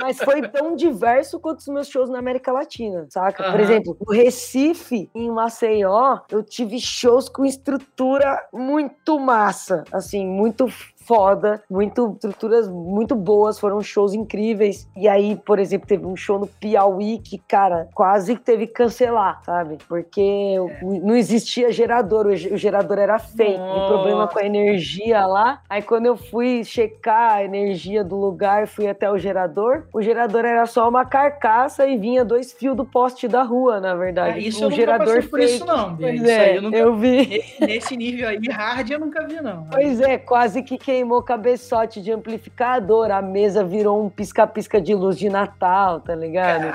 Mas foi tão diverso quanto os meus shows na América Latina, saca? Uhum. Por exemplo, no Recife, em Maceió, eu tive shows com estrutura muito massa, assim, muito foda, muito estruturas muito boas, foram shows incríveis. E aí, por exemplo, teve um show no Piauí que, cara, quase teve que cancelar, sabe? Porque é. não existia gerador, o gerador era fake, o problema com a energia lá. Aí quando eu fui checar a energia do lugar, fui até o gerador, o gerador era só uma carcaça e vinha dois fios do poste da rua, na verdade. É, isso um eu gerador por fake. isso não, Pois é, eu, nunca... eu vi. Nesse nível aí, hard, eu nunca vi não. Pois é, quase que queimou queimou cabeçote de amplificador, a mesa virou um pisca-pisca de luz de Natal, tá ligado?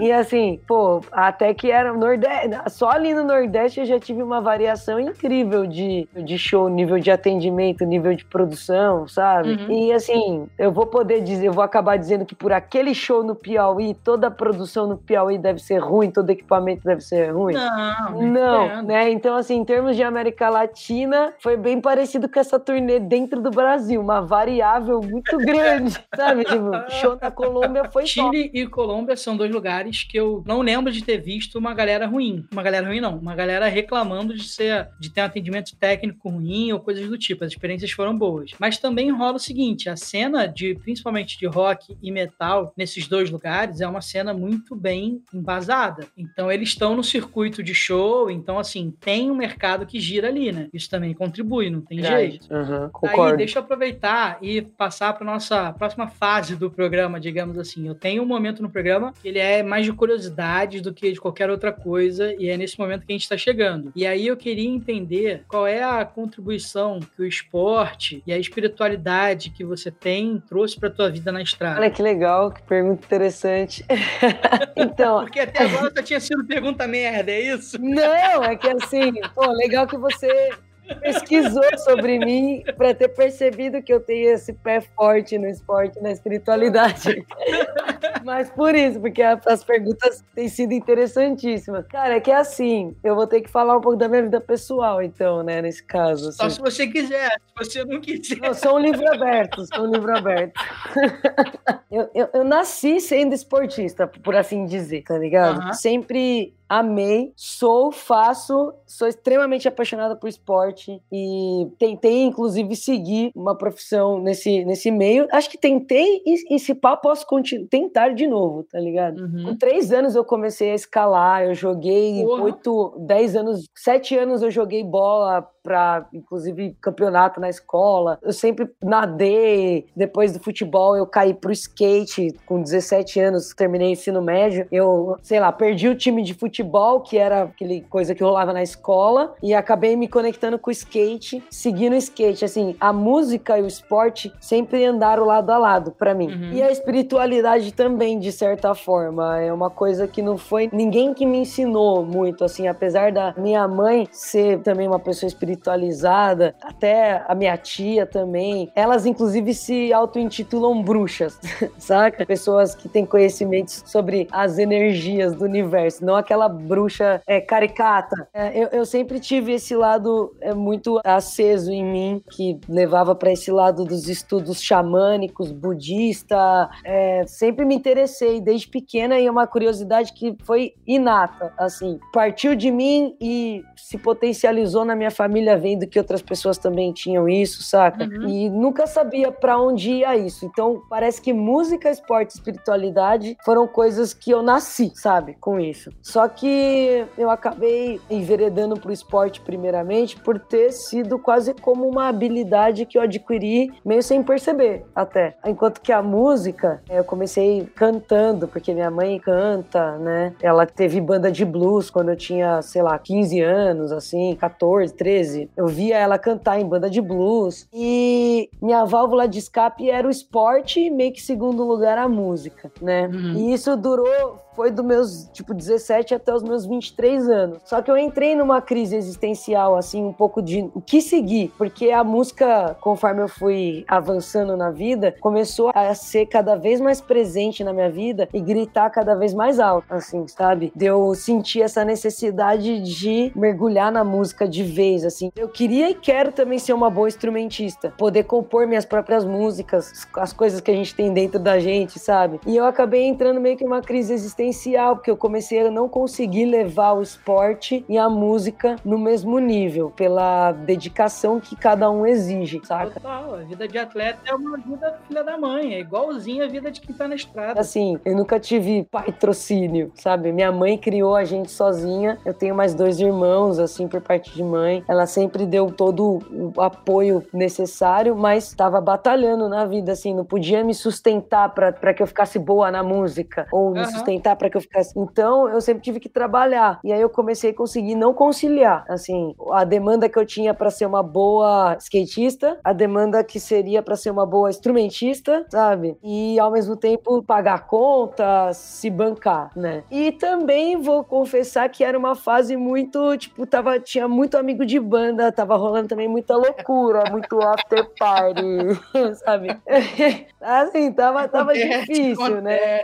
E assim, pô, até que era Nordeste, só ali no Nordeste eu já tive uma variação incrível de, de show, nível de atendimento, nível de produção, sabe? Uhum. E assim, eu vou poder dizer, eu vou acabar dizendo que por aquele show no Piauí, toda a produção no Piauí deve ser ruim, todo equipamento deve ser ruim. Não, não, né? Então assim, em termos de América Latina, foi bem parecido com essa turnê dentro do Brasil, uma variável muito grande, sabe? Tipo, show na Colômbia foi Chile top. e Colômbia são dois lugares que eu não lembro de ter visto uma galera ruim. Uma galera ruim não, uma galera reclamando de ser de ter um atendimento técnico ruim ou coisas do tipo. As experiências foram boas. Mas também rola o seguinte, a cena de principalmente de rock e metal nesses dois lugares é uma cena muito bem embasada. Então eles estão no circuito de show, então assim, tem um mercado que gira ali, né? Isso também contribui, não tem jeito. Uhum, concordo. Aí deixa eu aproveitar e passar para nossa próxima fase do programa, digamos assim. Eu tenho um momento no programa que ele é mais de curiosidade do que de qualquer outra coisa e é nesse momento que a gente está chegando. E aí eu queria entender qual é a contribuição que o esporte e a espiritualidade que você tem trouxe para tua vida na estrada. Olha que legal, que pergunta interessante. então, porque até agora só tinha sido pergunta merda, é isso? Não, é que assim, pô, legal que você pesquisou sobre mim para ter percebido que eu tenho esse pé forte no esporte, na espiritualidade. Mas por isso, porque as perguntas têm sido interessantíssimas. Cara, é que é assim, eu vou ter que falar um pouco da minha vida pessoal, então, né, nesse caso. Assim. Só se você quiser, se você não quiser. Eu sou um livro aberto, sou um livro aberto. eu, eu, eu, nasci sendo esportista, por assim dizer, tá ligado? Sempre amei, sou, faço, sou extremamente apaixonada por esporte e tentei, inclusive, seguir uma profissão nesse, nesse meio. Acho que tentei e, e se pá, posso tentar de novo, tá ligado? Uhum. Com três anos eu comecei a escalar, eu joguei oito, dez anos, sete anos eu joguei bola para inclusive campeonato na escola. Eu sempre nadei. Depois do futebol eu caí pro skate com 17 anos, terminei ensino médio. Eu, sei lá, perdi o time de futebol, que era aquele coisa que rolava na escola, e acabei me conectando com o skate, seguindo o skate. Assim, a música e o esporte sempre andaram lado a lado para mim. Uhum. E a espiritualidade também, de certa forma, é uma coisa que não foi ninguém que me ensinou muito, assim, apesar da minha mãe ser também uma pessoa espiritual espiritualizada, até a minha tia também. Elas, inclusive, se auto-intitulam bruxas, saca? Pessoas que têm conhecimentos sobre as energias do universo, não aquela bruxa é, caricata. É, eu, eu, sempre tive esse lado é, muito aceso em mim, que levava para esse lado dos estudos xamânicos, budista. É, sempre me interessei desde pequena e é uma curiosidade que foi inata, assim. Partiu de mim e se potencializou na minha família família vendo que outras pessoas também tinham isso, saca? Uhum. E nunca sabia para onde ia isso. Então, parece que música, esporte espiritualidade foram coisas que eu nasci, sabe? Com isso. Só que eu acabei enveredando pro esporte primeiramente por ter sido quase como uma habilidade que eu adquiri meio sem perceber até. Enquanto que a música, eu comecei cantando, porque minha mãe canta, né? Ela teve banda de blues quando eu tinha, sei lá, 15 anos, assim, 14, 13 13, eu via ela cantar em banda de blues e minha válvula de escape era o esporte e meio que segundo lugar a música, né? Uhum. E isso durou foi dos meus, tipo, 17 até os meus 23 anos. Só que eu entrei numa crise existencial, assim, um pouco de o que seguir, porque a música, conforme eu fui avançando na vida, começou a ser cada vez mais presente na minha vida e gritar cada vez mais alto, assim, sabe? De eu sentir essa necessidade de mergulhar na música de vez, assim. Eu queria e quero também ser uma boa instrumentista, poder compor minhas próprias músicas, as coisas que a gente tem dentro da gente, sabe? E eu acabei entrando meio que numa crise existencial existencial, porque eu comecei a não conseguir levar o esporte e a música no mesmo nível, pela dedicação que cada um exige, saca? Total, a vida de atleta é uma vida filha da mãe, é igualzinha a vida de quem tá na estrada. Assim, eu nunca tive patrocínio, sabe? Minha mãe criou a gente sozinha, eu tenho mais dois irmãos, assim, por parte de mãe. Ela sempre deu todo o apoio necessário, mas estava batalhando na vida, assim, não podia me sustentar para que eu ficasse boa na música, ou me sustentar deixar para que eu ficasse. Então, eu sempre tive que trabalhar. E aí eu comecei a conseguir não conciliar, assim, a demanda que eu tinha para ser uma boa skatista, a demanda que seria para ser uma boa instrumentista, sabe? E ao mesmo tempo pagar contas, se bancar, né? E também vou confessar que era uma fase muito, tipo, tava tinha muito amigo de banda, tava rolando também muita loucura, muito after party, sabe? assim, tava tava difícil, né?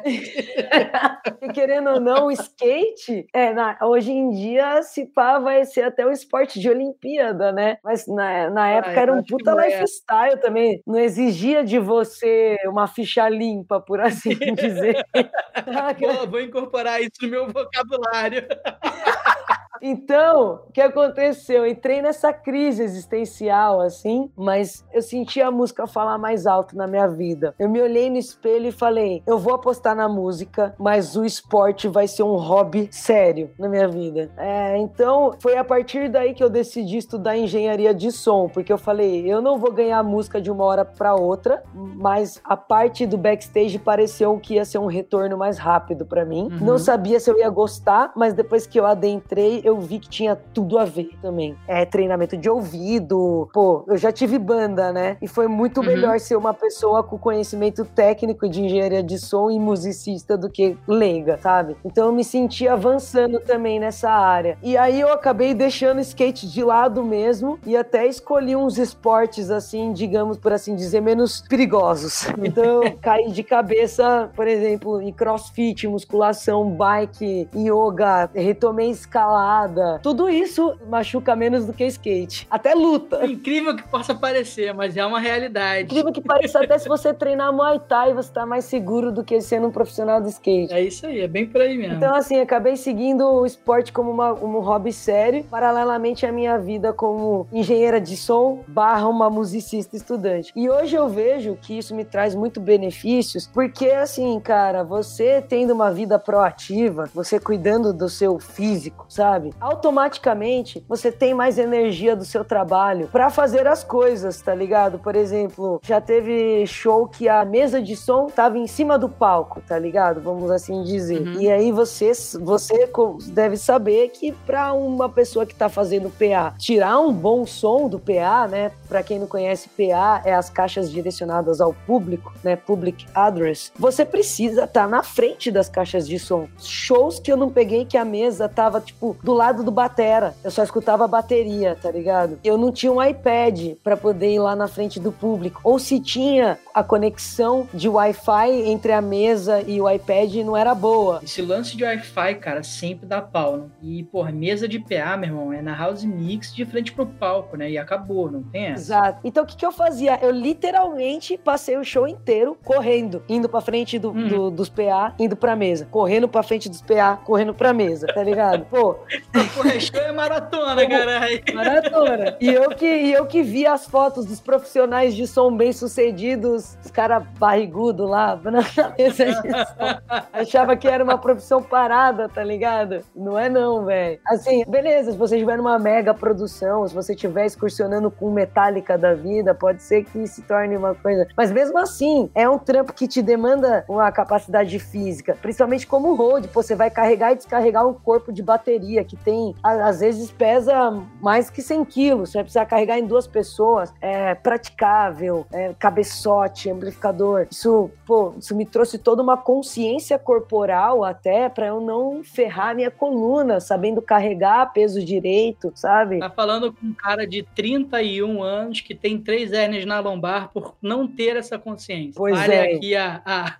E querendo ou não, o skate, é, na, hoje em dia, se pá, vai ser até um esporte de Olimpíada, né? Mas na, na época ah, era um puta é. lifestyle é. também. Não exigia de você uma ficha limpa, por assim dizer. Pô, vou incorporar isso no meu vocabulário. Então, o que aconteceu? Eu entrei nessa crise existencial, assim, mas eu senti a música falar mais alto na minha vida. Eu me olhei no espelho e falei: eu vou apostar na música, mas o esporte vai ser um hobby sério na minha vida. É, então, foi a partir daí que eu decidi estudar engenharia de som, porque eu falei: eu não vou ganhar música de uma hora para outra, mas a parte do backstage pareceu que ia ser um retorno mais rápido para mim. Uhum. Não sabia se eu ia gostar, mas depois que eu adentrei, eu vi que tinha tudo a ver também. É treinamento de ouvido. Pô, eu já tive banda, né? E foi muito uhum. melhor ser uma pessoa com conhecimento técnico de engenharia de som e musicista do que leiga, sabe? Então eu me senti avançando também nessa área. E aí eu acabei deixando skate de lado mesmo e até escolhi uns esportes assim, digamos por assim dizer, menos perigosos. Então eu caí de cabeça, por exemplo, em crossfit, musculação, bike, yoga, retomei escalar tudo isso machuca menos do que skate. Até luta. Incrível que possa parecer, mas é uma realidade. Incrível que pareça, até se você treinar Muay Thai, você tá mais seguro do que sendo um profissional do skate. É isso aí, é bem por aí mesmo. Então, assim, acabei seguindo o esporte como uma, um hobby sério, paralelamente à minha vida como engenheira de som barra uma musicista estudante. E hoje eu vejo que isso me traz muito benefícios, porque, assim, cara, você tendo uma vida proativa, você cuidando do seu físico, sabe? Sabe? Automaticamente você tem mais energia do seu trabalho para fazer as coisas, tá ligado? Por exemplo, já teve show que a mesa de som tava em cima do palco, tá ligado? Vamos assim dizer. Uhum. E aí você, você deve saber que para uma pessoa que tá fazendo PA, tirar um bom som do PA, né? Para quem não conhece, PA é as caixas direcionadas ao público, né? Public address. Você precisa estar tá na frente das caixas de som. Shows que eu não peguei que a mesa tava tipo do lado do batera. Eu só escutava a bateria, tá ligado? Eu não tinha um iPad para poder ir lá na frente do público. Ou se tinha a conexão de Wi-Fi entre a mesa e o iPad não era boa. Esse lance de Wi-Fi, cara, sempre dá pau, né? E, porra, mesa de PA, meu irmão, é na house mix de frente pro palco, né? E acabou, não tem essa? Exato. Então o que, que eu fazia? Eu literalmente passei o show inteiro correndo, indo pra frente do, hum. do, dos PA, indo pra mesa. Correndo pra frente dos PA, correndo pra mesa, tá ligado? Pô, Show é maratona, caralho. Maratona. E eu, que, e eu que vi as fotos dos profissionais de som bem-sucedidos, os caras barrigudos lá, na mesa de som. Achava que era uma profissão parada, tá ligado? Não é não, velho. Assim, beleza, se você estiver numa mega produção, se você estiver excursionando com Metallica da vida, pode ser que se torne uma coisa. Mas mesmo assim, é um trampo que te demanda uma capacidade física, principalmente como road. Pô, você vai carregar e descarregar um corpo de bateria que tem, às vezes pesa mais que 100 quilos, você vai precisar carregar em duas pessoas, é praticável, é, cabeçote, amplificador. Isso, pô, isso me trouxe toda uma consciência corporal até para eu não ferrar minha coluna, sabendo carregar peso direito, sabe? Tá falando com um cara de 31 anos que tem três hérnias na lombar por não ter essa consciência. Pois Olha é. aqui a, a...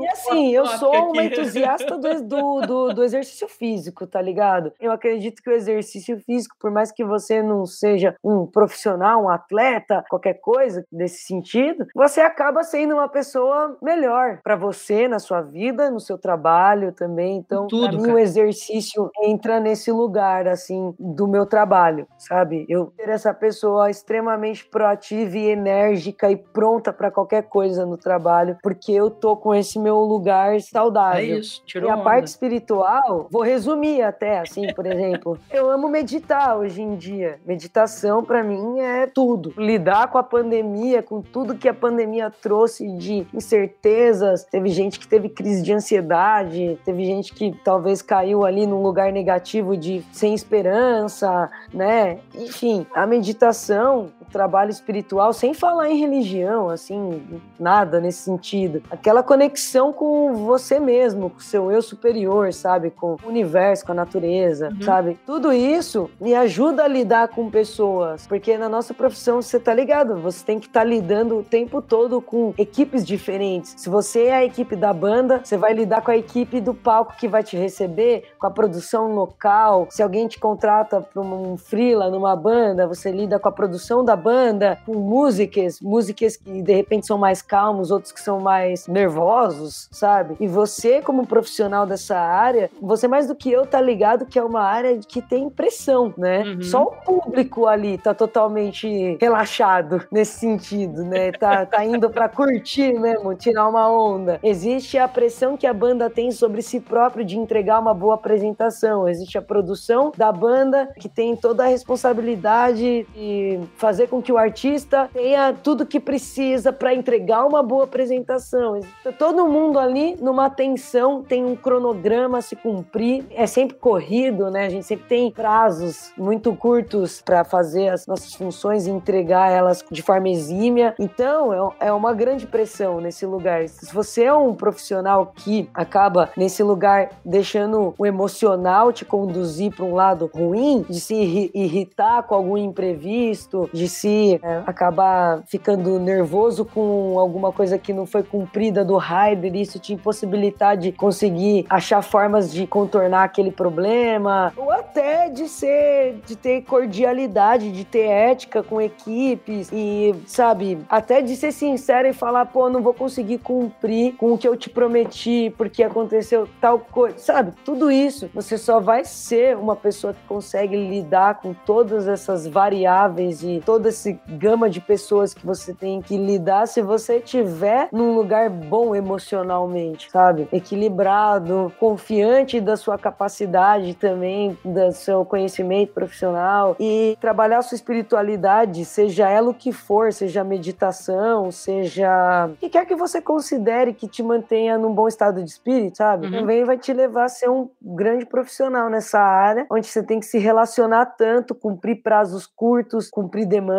E assim, eu sou uma entusiasta do, do, do, do, exercício físico, tá ligado? Eu acredito que o exercício físico, por mais que você não seja um profissional, um atleta, qualquer coisa desse sentido, você acaba sendo uma pessoa melhor para você, na sua vida, no seu trabalho também. Então, Tudo, pra mim, cara. o exercício entra nesse lugar, assim, do meu trabalho, sabe? Eu ser essa pessoa extremamente proativa e enérgica e pronta para qualquer coisa no trabalho, porque eu tô com esse meu meu lugar saudável. É isso, tirou E a onda. parte espiritual, vou resumir até, assim, por exemplo. Eu amo meditar hoje em dia. Meditação, pra mim, é tudo. Lidar com a pandemia, com tudo que a pandemia trouxe de incertezas. Teve gente que teve crise de ansiedade, teve gente que talvez caiu ali num lugar negativo de sem esperança, né? Enfim, a meditação, trabalho espiritual, sem falar em religião, assim, nada nesse sentido. Aquela conexão com você mesmo, com o seu eu superior, sabe? Com o universo, com a natureza, Uhum. sabe? Tudo isso me ajuda a lidar com pessoas, porque na nossa profissão você tá ligado, você tem que estar lidando o tempo todo com equipes diferentes. Se você é a equipe da banda, você vai lidar com a equipe do palco que vai te receber, com a produção local. Se alguém te contrata para um freela numa banda, você lida com a produção da banda, com músicas, músicas que de repente são mais calmos, outros que são mais nervosos, sabe? E você, como profissional dessa área, você mais do que eu tá ligado que é uma área que tem pressão, né? Uhum. Só o público ali tá totalmente relaxado nesse sentido, né? Tá, tá indo para curtir mesmo, tirar uma onda. Existe a pressão que a banda tem sobre si próprio de entregar uma boa apresentação. Existe a produção da banda que tem toda a responsabilidade de fazer com que o artista tenha tudo que precisa para entregar uma boa apresentação. Todo mundo ali numa tensão, tem um cronograma a se cumprir, é sempre corrido, né? A gente sempre tem prazos muito curtos para fazer as nossas funções e entregar elas de forma exímia. Então, é é uma grande pressão nesse lugar. Se você é um profissional que acaba nesse lugar deixando o emocional te conduzir para um lado ruim, de se irri- irritar com algum imprevisto, de se é, acabar ficando nervoso com alguma coisa que não foi cumprida do rider, isso te impossibilitar de conseguir achar formas de contornar aquele problema, ou até de ser, de ter cordialidade, de ter ética com equipes e, sabe, até de ser sincero e falar, pô, não vou conseguir cumprir com o que eu te prometi porque aconteceu tal coisa, sabe? Tudo isso, você só vai ser uma pessoa que consegue lidar com todas essas variáveis e toda essa gama de pessoas que você tem que lidar se você tiver num lugar bom emocionalmente, sabe? Equilibrado, confiante da sua capacidade também, do seu conhecimento profissional e trabalhar a sua espiritualidade, seja ela o que for, seja meditação, seja o que quer que você considere que te mantenha num bom estado de espírito, sabe? Uhum. Também vai te levar a ser um grande profissional nessa área, onde você tem que se relacionar tanto, cumprir prazos curtos, cumprir demandas.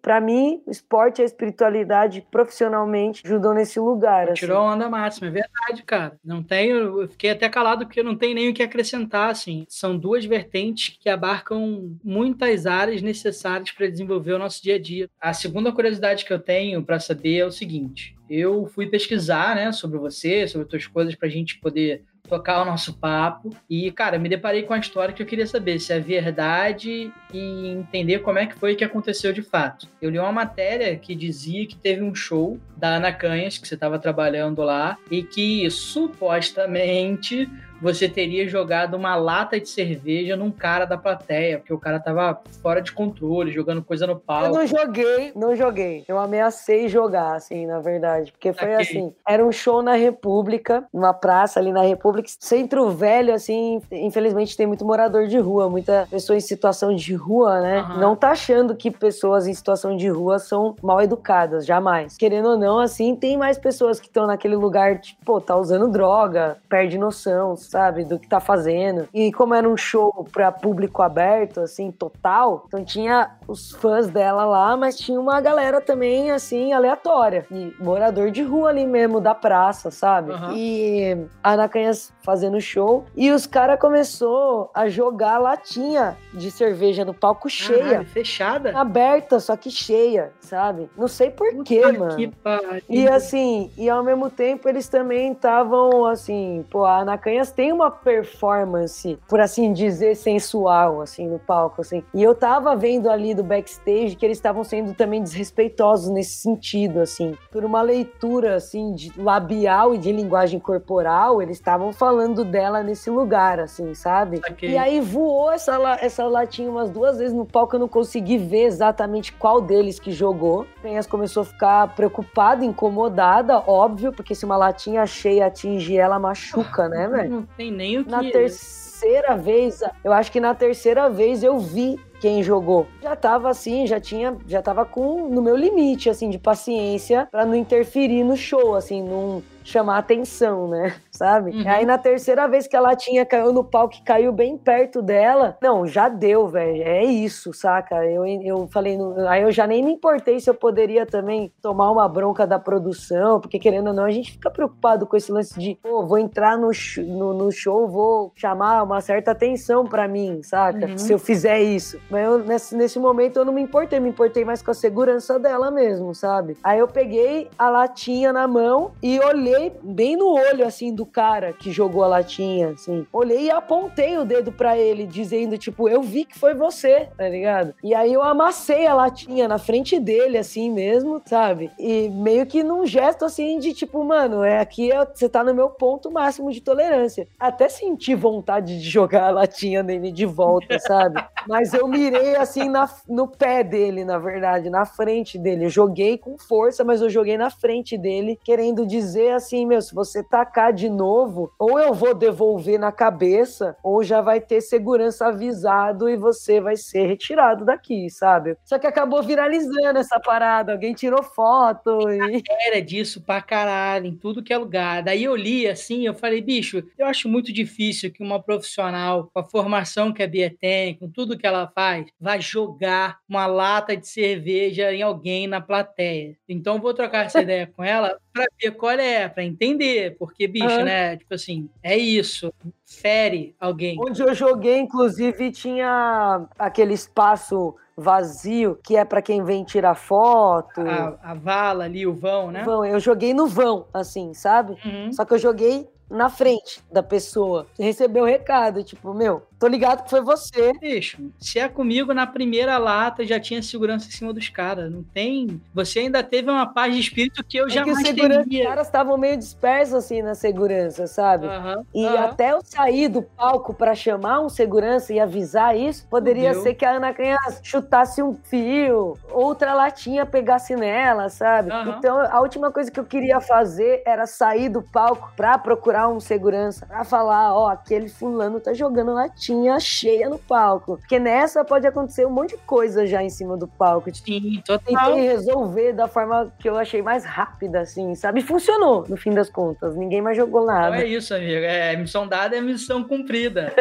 Pra mim, o esporte e a espiritualidade profissionalmente ajudam nesse lugar. assim. Tirou a onda máxima, é verdade, cara. Não tenho, eu fiquei até calado porque não tem nem o que acrescentar, assim. São duas vertentes que abarcam muitas áreas necessárias para desenvolver o nosso dia a dia. A segunda curiosidade que eu tenho para saber é o seguinte: eu fui pesquisar, né, sobre você, sobre as tuas coisas para a gente poder tocar o nosso papo e, cara, me deparei com a história que eu queria saber se é verdade e entender como é que foi que aconteceu de fato. Eu li uma matéria que dizia que teve um show da Ana Canhas, que você estava trabalhando lá, e que supostamente você teria jogado uma lata de cerveja num cara da plateia, porque o cara tava fora de controle, jogando coisa no Eu palco. não joguei, não joguei. Eu ameacei jogar, assim, na verdade. Porque foi Ok. assim: era um show na República, numa praça ali na República. Centro velho, assim, infelizmente tem muito morador de rua, muita pessoa em situação de rua, né? Aham. Não tá achando que pessoas em situação de rua são mal educadas, jamais. Querendo ou não, assim, tem mais pessoas que estão naquele lugar, tipo, pô, tá usando droga, perde noção, sabe, do que tá fazendo. E como era um show pra público aberto, assim, total, então tinha os fãs dela lá, mas tinha uma galera também, assim, aleatória. E morador de rua ali mesmo, da praça, sabe? Aham. E a Ana Canhas fazendo show. E os caras começou a jogar latinha de cerveja no palco cheia. Caralho, fechada? Aberta, só que cheia, sabe? Não sei porquê, mano. Que pariu. E assim, e ao mesmo tempo eles também estavam assim, pô, a Ana Canhas tem uma performance, por assim dizer, sensual, assim, no palco, assim. E eu tava vendo ali do backstage que eles estavam sendo também desrespeitosos nesse sentido, assim. Por uma leitura, assim, de labial e de linguagem corporal, eles estavam falando dela nesse lugar, assim, sabe? Okay. E aí voou essa, essa latinha umas duas vezes no palco, eu não consegui ver exatamente qual deles que jogou. Penhas começou a ficar preocupada, incomodada, óbvio, porque se uma latinha cheia atinge ela, machuca, né, velho? Tem nem o que... Na terceira vez, eu acho que na terceira vez eu vi quem jogou. Já tava assim, já tinha, já tava com no meu limite assim de paciência para não interferir no show, assim, não chamar atenção, né? Sabe? Uhum. Aí na terceira vez que ela tinha caiu no palco que caiu bem perto dela, não, já deu, velho. É isso, saca? Eu, eu falei, aí eu já nem me importei se eu poderia também tomar uma bronca da produção, porque querendo ou não, a gente fica preocupado com esse lance de, pô, vou entrar no, no, no show, vou chamar uma certa atenção para mim, saca? Uhum. Se eu fizer isso. Mas eu, nesse, nesse momento eu não me importei, me importei mais com a segurança dela mesmo, sabe? Aí eu peguei a latinha na mão e olhei olhei bem no olho, assim, do cara que jogou a latinha, assim. Olhei e apontei o dedo para ele, dizendo, tipo, eu vi que foi você, tá ligado? E aí eu amassei a latinha na frente dele, assim mesmo, sabe? E meio que num gesto, assim, de tipo, mano, é aqui é, você tá no meu ponto máximo de tolerância. Até senti vontade de jogar a latinha nele de volta, sabe? Mas eu mirei, assim, na, no pé dele, na verdade, na frente dele. Eu joguei com força, mas eu joguei na frente dele, querendo dizer, assim, meu, se você tacar de novo, ou eu vou devolver na cabeça, ou já vai ter segurança avisado e você vai ser retirado daqui, sabe? Só que acabou viralizando essa parada, alguém tirou foto e... Era disso pra caralho, em tudo que é lugar. Daí eu li assim, eu falei, bicho, eu acho muito difícil que uma profissional com a formação que a Bia tem, com tudo que ela faz, vai jogar uma lata de cerveja em alguém na plateia. Então eu vou trocar essa ideia com ela para ver qual é, para entender, porque, bicho, né? Tipo assim, é isso, fere alguém. Onde eu joguei, inclusive, tinha aquele espaço vazio, que é para quem vem tirar foto. A, a, vala ali, o vão, né? Vão, eu joguei no vão, assim, sabe? Uhum. Só que eu joguei na frente da pessoa. Recebeu o recado, tipo, meu, tô ligado que foi você. Bicho, se é comigo, na primeira lata já tinha segurança em cima dos caras. Não tem. Você ainda teve uma paz de espírito que eu é jamais que teria. Os caras estavam meio dispersos assim na segurança, sabe? Uhum, e uhum. até eu sair do palco para chamar um segurança e avisar isso, poderia ser que a Ana Canhas chutasse um fio, outra latinha pegasse nela, sabe? Uhum. Então a última coisa que eu queria fazer era sair do palco pra procurar um segurança para falar, ó, aquele fulano tá jogando latinha cheia no palco. Porque nessa pode acontecer um monte de coisa já em cima do palco. Sim, total. Tentei resolver da forma que eu achei mais rápida, assim, sabe? E funcionou, no fim das contas. Ninguém mais jogou nada. Não é isso, amigo. É missão dada é missão cumprida.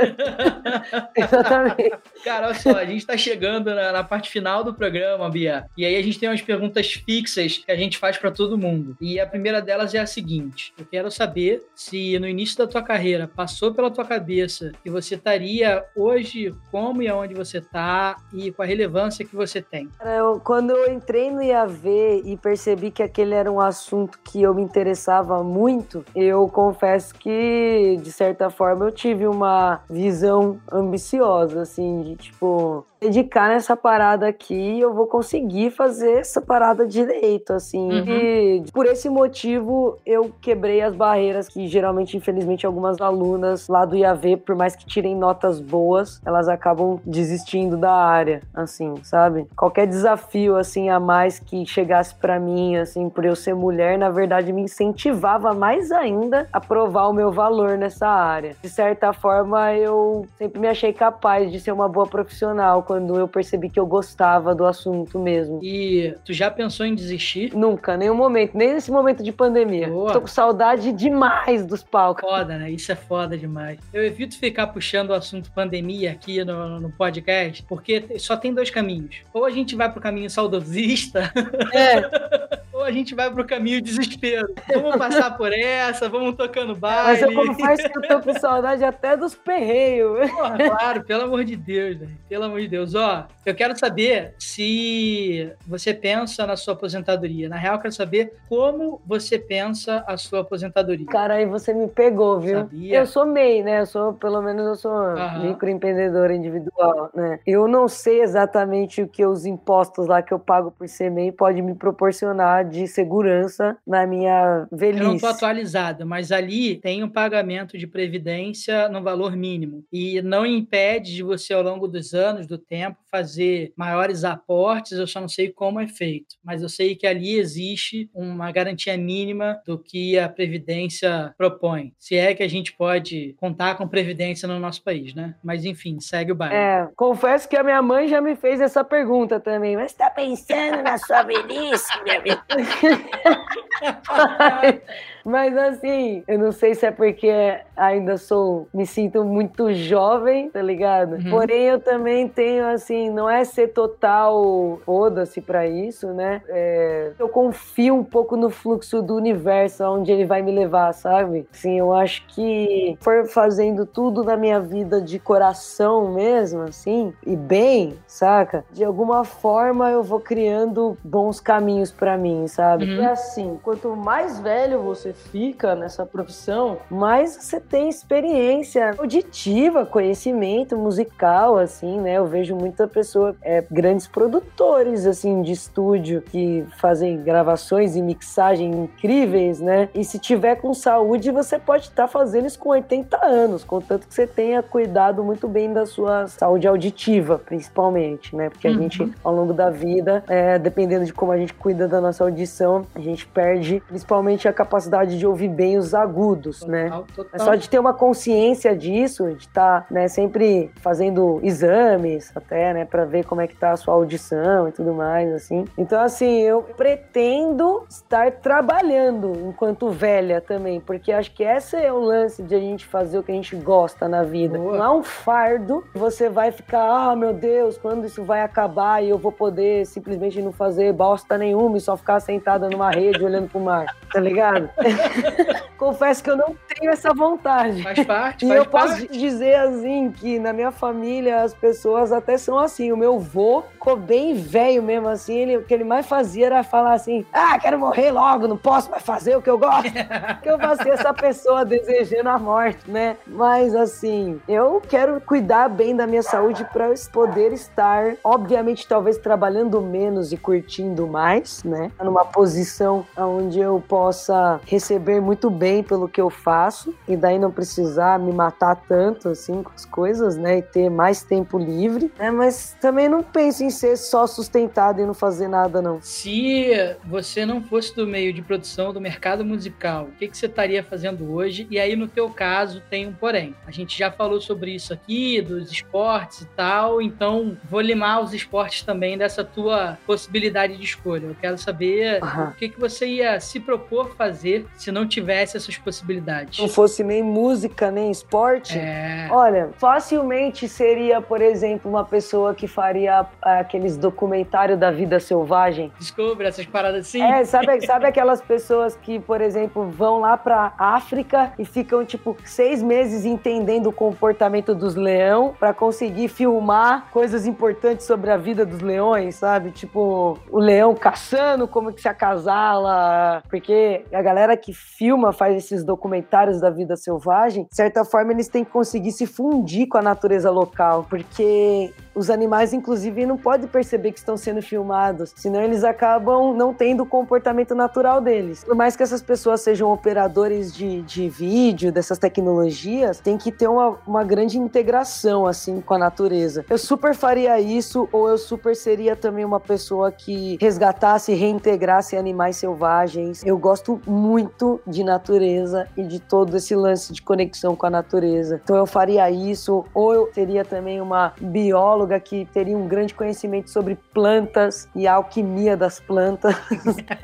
Exatamente. Cara, olha só, a gente tá chegando na, na, parte final do programa, Bia. E aí a gente tem umas perguntas fixas que a gente faz para todo mundo. E a primeira delas é a seguinte: eu quero saber se no início da tua carreira passou pela tua cabeça que você estaria hoje como e aonde você está e com a relevância que você tem? Eu, quando eu entrei no IAV e percebi que aquele era um assunto que eu me interessava muito, eu confesso que, de certa forma, eu tive uma visão ambiciosa, assim, de tipo, dedicar nessa parada aqui, eu vou conseguir fazer essa parada direito, assim. Uhum. E por esse motivo, eu quebrei as barreiras que geralmente, infelizmente, algumas alunas lá do IAV, por mais que tirem notas boas, elas acabam desistindo da área, assim, sabe? Qualquer desafio, assim, a mais que chegasse para mim, assim, por eu ser mulher, na verdade, me incentivava mais ainda a provar o meu valor nessa área. De certa forma, eu sempre me achei capaz de ser uma boa profissional quando eu percebi que eu gostava do assunto mesmo. E tu já pensou em desistir? Nunca, nenhum momento, nem nesse momento de pandemia. Boa. Tô com saudade demais dos palcos. Foda, né? Isso é foda demais. Eu evito ficar puxando o assunto pandemia aqui no, no podcast, porque só tem dois caminhos. Ou a gente vai pro caminho saudosista, é. ou a gente vai pro caminho desespero. Vamos passar por essa, vamos tocando baile. Mas eu confesso que eu tô com saudade até dos perreios. Porra, claro, pelo amor de Deus, velho. Pelo amor de Deus. Ó, eu quero saber se você pensa na sua aposentadoria. Na real, eu quero saber como você pensa a sua aposentadoria. Cara, aí você me pegou, viu? Sabia? Eu sou MEI, né? Eu sou, pelo menos, eu sou uhum. microempreendedora individual, né? Eu não sei exatamente o que os impostos lá que eu pago por ser MEI pode me proporcionar de segurança na minha velhice. Eu não tô atualizada, mas ali tem um pagamento de previdência no valor mínimo e não impede de você, ao longo dos anos, do tempo, fazer maiores aportes, eu só não sei como é feito. Mas eu sei que ali existe uma garantia mínima do que a Previdência propõe. Se é que a gente pode contar com Previdência no nosso país, né? Mas enfim, segue o bairro. É, confesso que a minha mãe já me fez essa pergunta também. Mas tá pensando na sua velhice, minha but, Mas assim, eu não sei se é porque ainda sou, me sinto muito jovem, tá ligado? Uhum. Porém, eu também tenho, assim, não é ser total foda-se pra isso, né? É, eu confio um pouco no fluxo do universo, aonde ele vai me levar, sabe? Sim, eu acho que for fazendo tudo na minha vida de coração mesmo, assim, e bem, saca? De alguma forma eu vou criando bons caminhos para mim, sabe? Uhum. E assim, quanto mais velho você fica nessa profissão, mais você tem experiência auditiva, conhecimento musical, assim, né? Eu vejo muita pessoa, é, grandes produtores, assim, de estúdio que fazem gravações e mixagem incríveis, né? E se tiver com saúde, você pode estar tá fazendo isso com 80 anos, contanto que você tenha cuidado muito bem da sua saúde auditiva, principalmente, né? Porque a uhum. gente, ao longo da vida, é, dependendo de como a gente cuida da nossa audição, a gente perde principalmente a capacidade de ouvir bem os agudos, total, né? Total. É só de ter uma consciência disso, de estar, tá, né, sempre fazendo exames até, né, para ver como é que tá a sua audição e tudo mais, assim. Então, assim, eu pretendo estar trabalhando enquanto velha também, porque acho que esse é o lance de a gente fazer o que a gente gosta na vida. Boa. Não é um fardo, você vai ficar, ah, meu Deus, quando isso vai acabar e eu vou poder simplesmente não fazer bosta nenhuma e só ficar sentada numa rede olhando pro mar, tá ligado? Confesso que eu não tenho essa vontade. Faz parte. E faz eu parte. posso dizer assim que na minha família as pessoas até são assim. O meu vô ficou bem velho mesmo assim. Ele, o que ele mais fazia era falar assim: Ah, quero morrer logo, não posso mais fazer o que eu gosto. que eu passei essa pessoa desejando a morte, né? Mas assim, eu quero cuidar bem da minha saúde para poder estar, obviamente, talvez trabalhando menos e curtindo mais, né? Numa posição onde eu possa receber muito bem pelo que eu faço e daí não precisar me matar tanto assim com as coisas, né? E ter mais tempo livre, né? Mas também não penso em ser só sustentado e não fazer nada, não. Se você não fosse do meio de produção do mercado musical, o que, que você estaria fazendo hoje? E aí, no teu caso, tem um porém. A gente já falou sobre isso aqui, dos esportes e tal, então vou limar os esportes também dessa tua possibilidade de escolha. Eu quero saber uhum. o que, que você ia se propor fazer se não tivesse essas possibilidades. Não fosse nem música, nem esporte? É... Olha, facilmente seria, por exemplo, uma pessoa que faria aqueles documentários da vida selvagem. Descobre essas paradas assim? É, sabe, sabe aquelas pessoas que, por exemplo, vão lá pra África e ficam, tipo, seis meses entendendo o comportamento dos leão para conseguir filmar coisas importantes sobre a vida dos leões, sabe? Tipo, o leão caçando, como que se acasala, porque a galera que filma, faz esses documentários da vida selvagem, de certa forma eles têm que conseguir se fundir com a natureza local, porque os animais, inclusive, não podem perceber que estão sendo filmados, senão eles acabam não tendo o comportamento natural deles. Por mais que essas pessoas sejam operadores de, de vídeo, dessas tecnologias, tem que ter uma, uma grande integração, assim, com a natureza. Eu super faria isso, ou eu super seria também uma pessoa que resgatasse reintegrasse animais selvagens. Eu gosto muito de natureza e de todo esse lance de conexão com a natureza. Então eu faria isso, ou eu seria também uma bióloga que teria um grande conhecimento sobre plantas e a alquimia das plantas.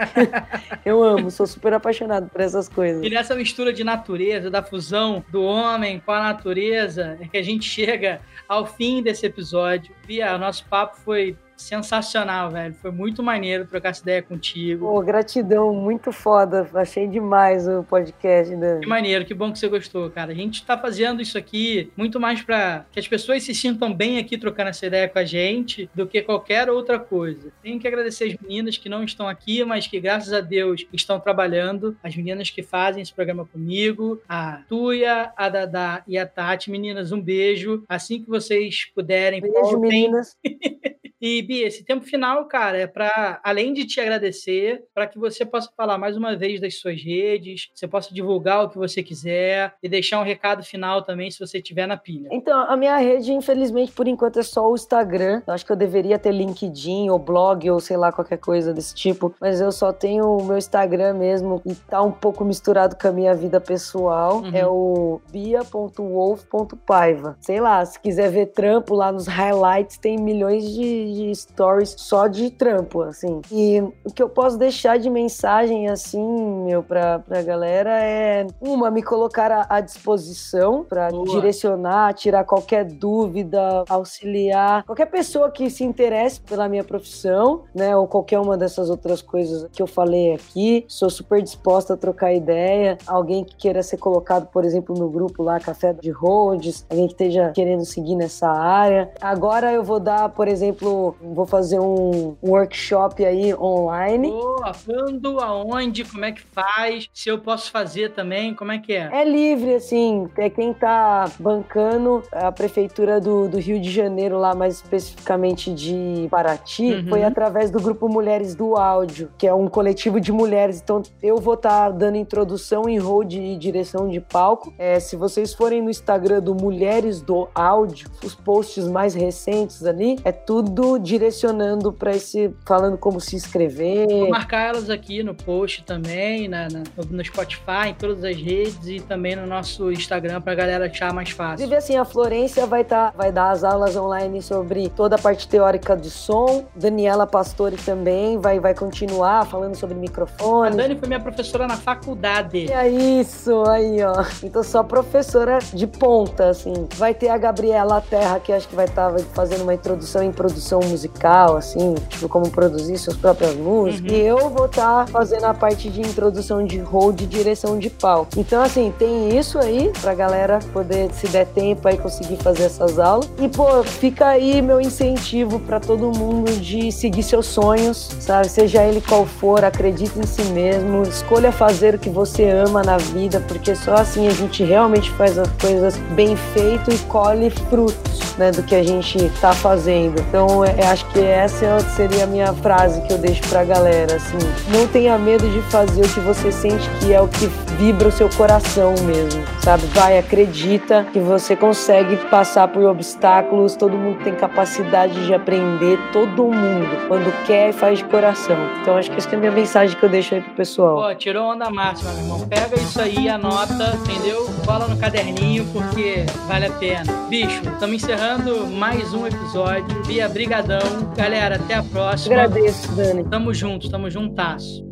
eu amo, sou super apaixonado por essas coisas. E nessa mistura de natureza, da fusão do homem com a natureza, é que a gente chega ao fim desse episódio. Bia, o nosso papo foi sensacional, velho. Foi muito maneiro trocar essa ideia contigo. Pô, gratidão, muito foda. Achei demais o podcast, Dani. Que maneiro, que bom que você gostou, cara. A gente tá fazendo isso aqui muito mais para que as pessoas se sintam bem aqui trocando essa ideia com a gente do que qualquer outra coisa. Tenho que agradecer as meninas que não estão aqui, mas que graças a Deus estão trabalhando. As meninas que fazem esse programa comigo, a Tuia, a Dada e a Tati. Meninas, um beijo. Assim que vocês puderem, beijo, voltem. meninas. E, Bi, esse tempo final, cara, é para, além de te agradecer, para que você possa falar mais uma vez das suas redes, você possa divulgar o que você quiser e deixar um recado final também, se você tiver na pilha. Então, a minha rede, infelizmente, por enquanto é só o Instagram. Eu acho que eu deveria ter LinkedIn ou blog ou sei lá, qualquer coisa desse tipo, mas eu só tenho o meu Instagram mesmo e tá um pouco misturado com a minha vida pessoal. Uhum. É o bia.wolf.paiva. Sei lá, se quiser ver trampo lá nos highlights, tem milhões de de stories só de trampo, assim. E o que eu posso deixar de mensagem, assim, meu, pra, pra galera é, uma, me colocar à, à disposição para direcionar, tirar qualquer dúvida, auxiliar qualquer pessoa que se interesse pela minha profissão, né, ou qualquer uma dessas outras coisas que eu falei aqui. Sou super disposta a trocar ideia. Alguém que queira ser colocado, por exemplo, no grupo lá, Café de Rhodes, alguém que esteja querendo seguir nessa área. Agora eu vou dar, por exemplo, vou, fazer um workshop aí online. Boa, quando, aonde, como é que faz? Se eu posso fazer também, como é que é? É livre, assim, é quem tá bancando a prefeitura do, do Rio de Janeiro, lá mais especificamente de Paraty, uhum. foi através do grupo Mulheres do Áudio, que é um coletivo de mulheres. Então eu vou estar tá dando introdução em hold e direção de palco. É, se vocês forem no Instagram do Mulheres do Áudio, os posts mais recentes ali, é tudo direcionando para esse, falando como se inscrever. Vou marcar elas aqui no post também, na, na, no Spotify, em todas as redes e também no nosso Instagram para a galera achar mais fácil. Inclusive, assim, a Florência vai, tá, vai dar as aulas online sobre toda a parte teórica de som. Daniela Pastore também vai, vai continuar falando sobre microfone. A Dani foi minha professora na faculdade. É isso, aí, ó. Então, só professora de ponta, assim. Vai ter a Gabriela Terra, que acho que vai estar tá fazendo uma introdução em produção musical, assim, tipo, como produzir suas próprias músicas. Uhum. E eu vou estar tá fazendo a parte de introdução de hold e direção de palco. Então, assim, tem isso aí pra galera poder, se der tempo, aí conseguir fazer essas aulas. E, pô, fica aí meu incentivo para todo mundo de seguir seus sonhos, sabe? Seja ele qual for, acredite em si mesmo, escolha fazer o que você ama na vida, porque só assim a gente realmente faz as coisas bem feito e colhe frutos, né, do que a gente tá fazendo. Então, é, é, acho que essa seria a minha frase que eu deixo pra galera, assim. Não tenha medo de fazer o que você sente que é o que vibra o seu coração mesmo, sabe? Vai, acredita que você consegue passar por obstáculos, todo mundo tem capacidade de aprender, todo mundo, quando quer faz de coração. Então, acho que essa é a minha mensagem que eu deixo aí pro pessoal. Pô, tirou onda máxima, meu irmão. Pega isso aí, anota, entendeu? Cola no caderninho, porque vale a pena. Bicho, estamos encerrando mais um episódio. Bia, brigadão Obrigadão. Galera, até a próxima. Agradeço, Dani. Tamo junto, tamo juntasso.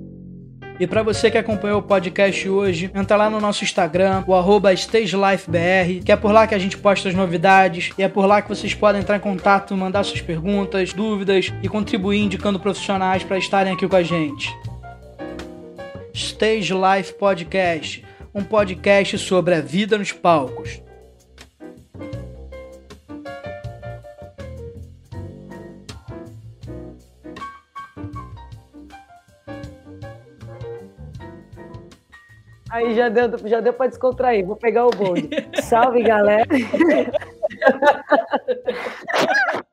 E para você que acompanhou o podcast hoje, entra lá no nosso Instagram, o arroba StageLifeBR, que é por lá que a gente posta as novidades e é por lá que vocês podem entrar em contato, mandar suas perguntas, dúvidas e contribuir indicando profissionais para estarem aqui com a gente. Stage Life Podcast, um podcast sobre a vida nos palcos. Aí já deu, já deu para descontrair. Vou pegar o bonde. Salve, galera.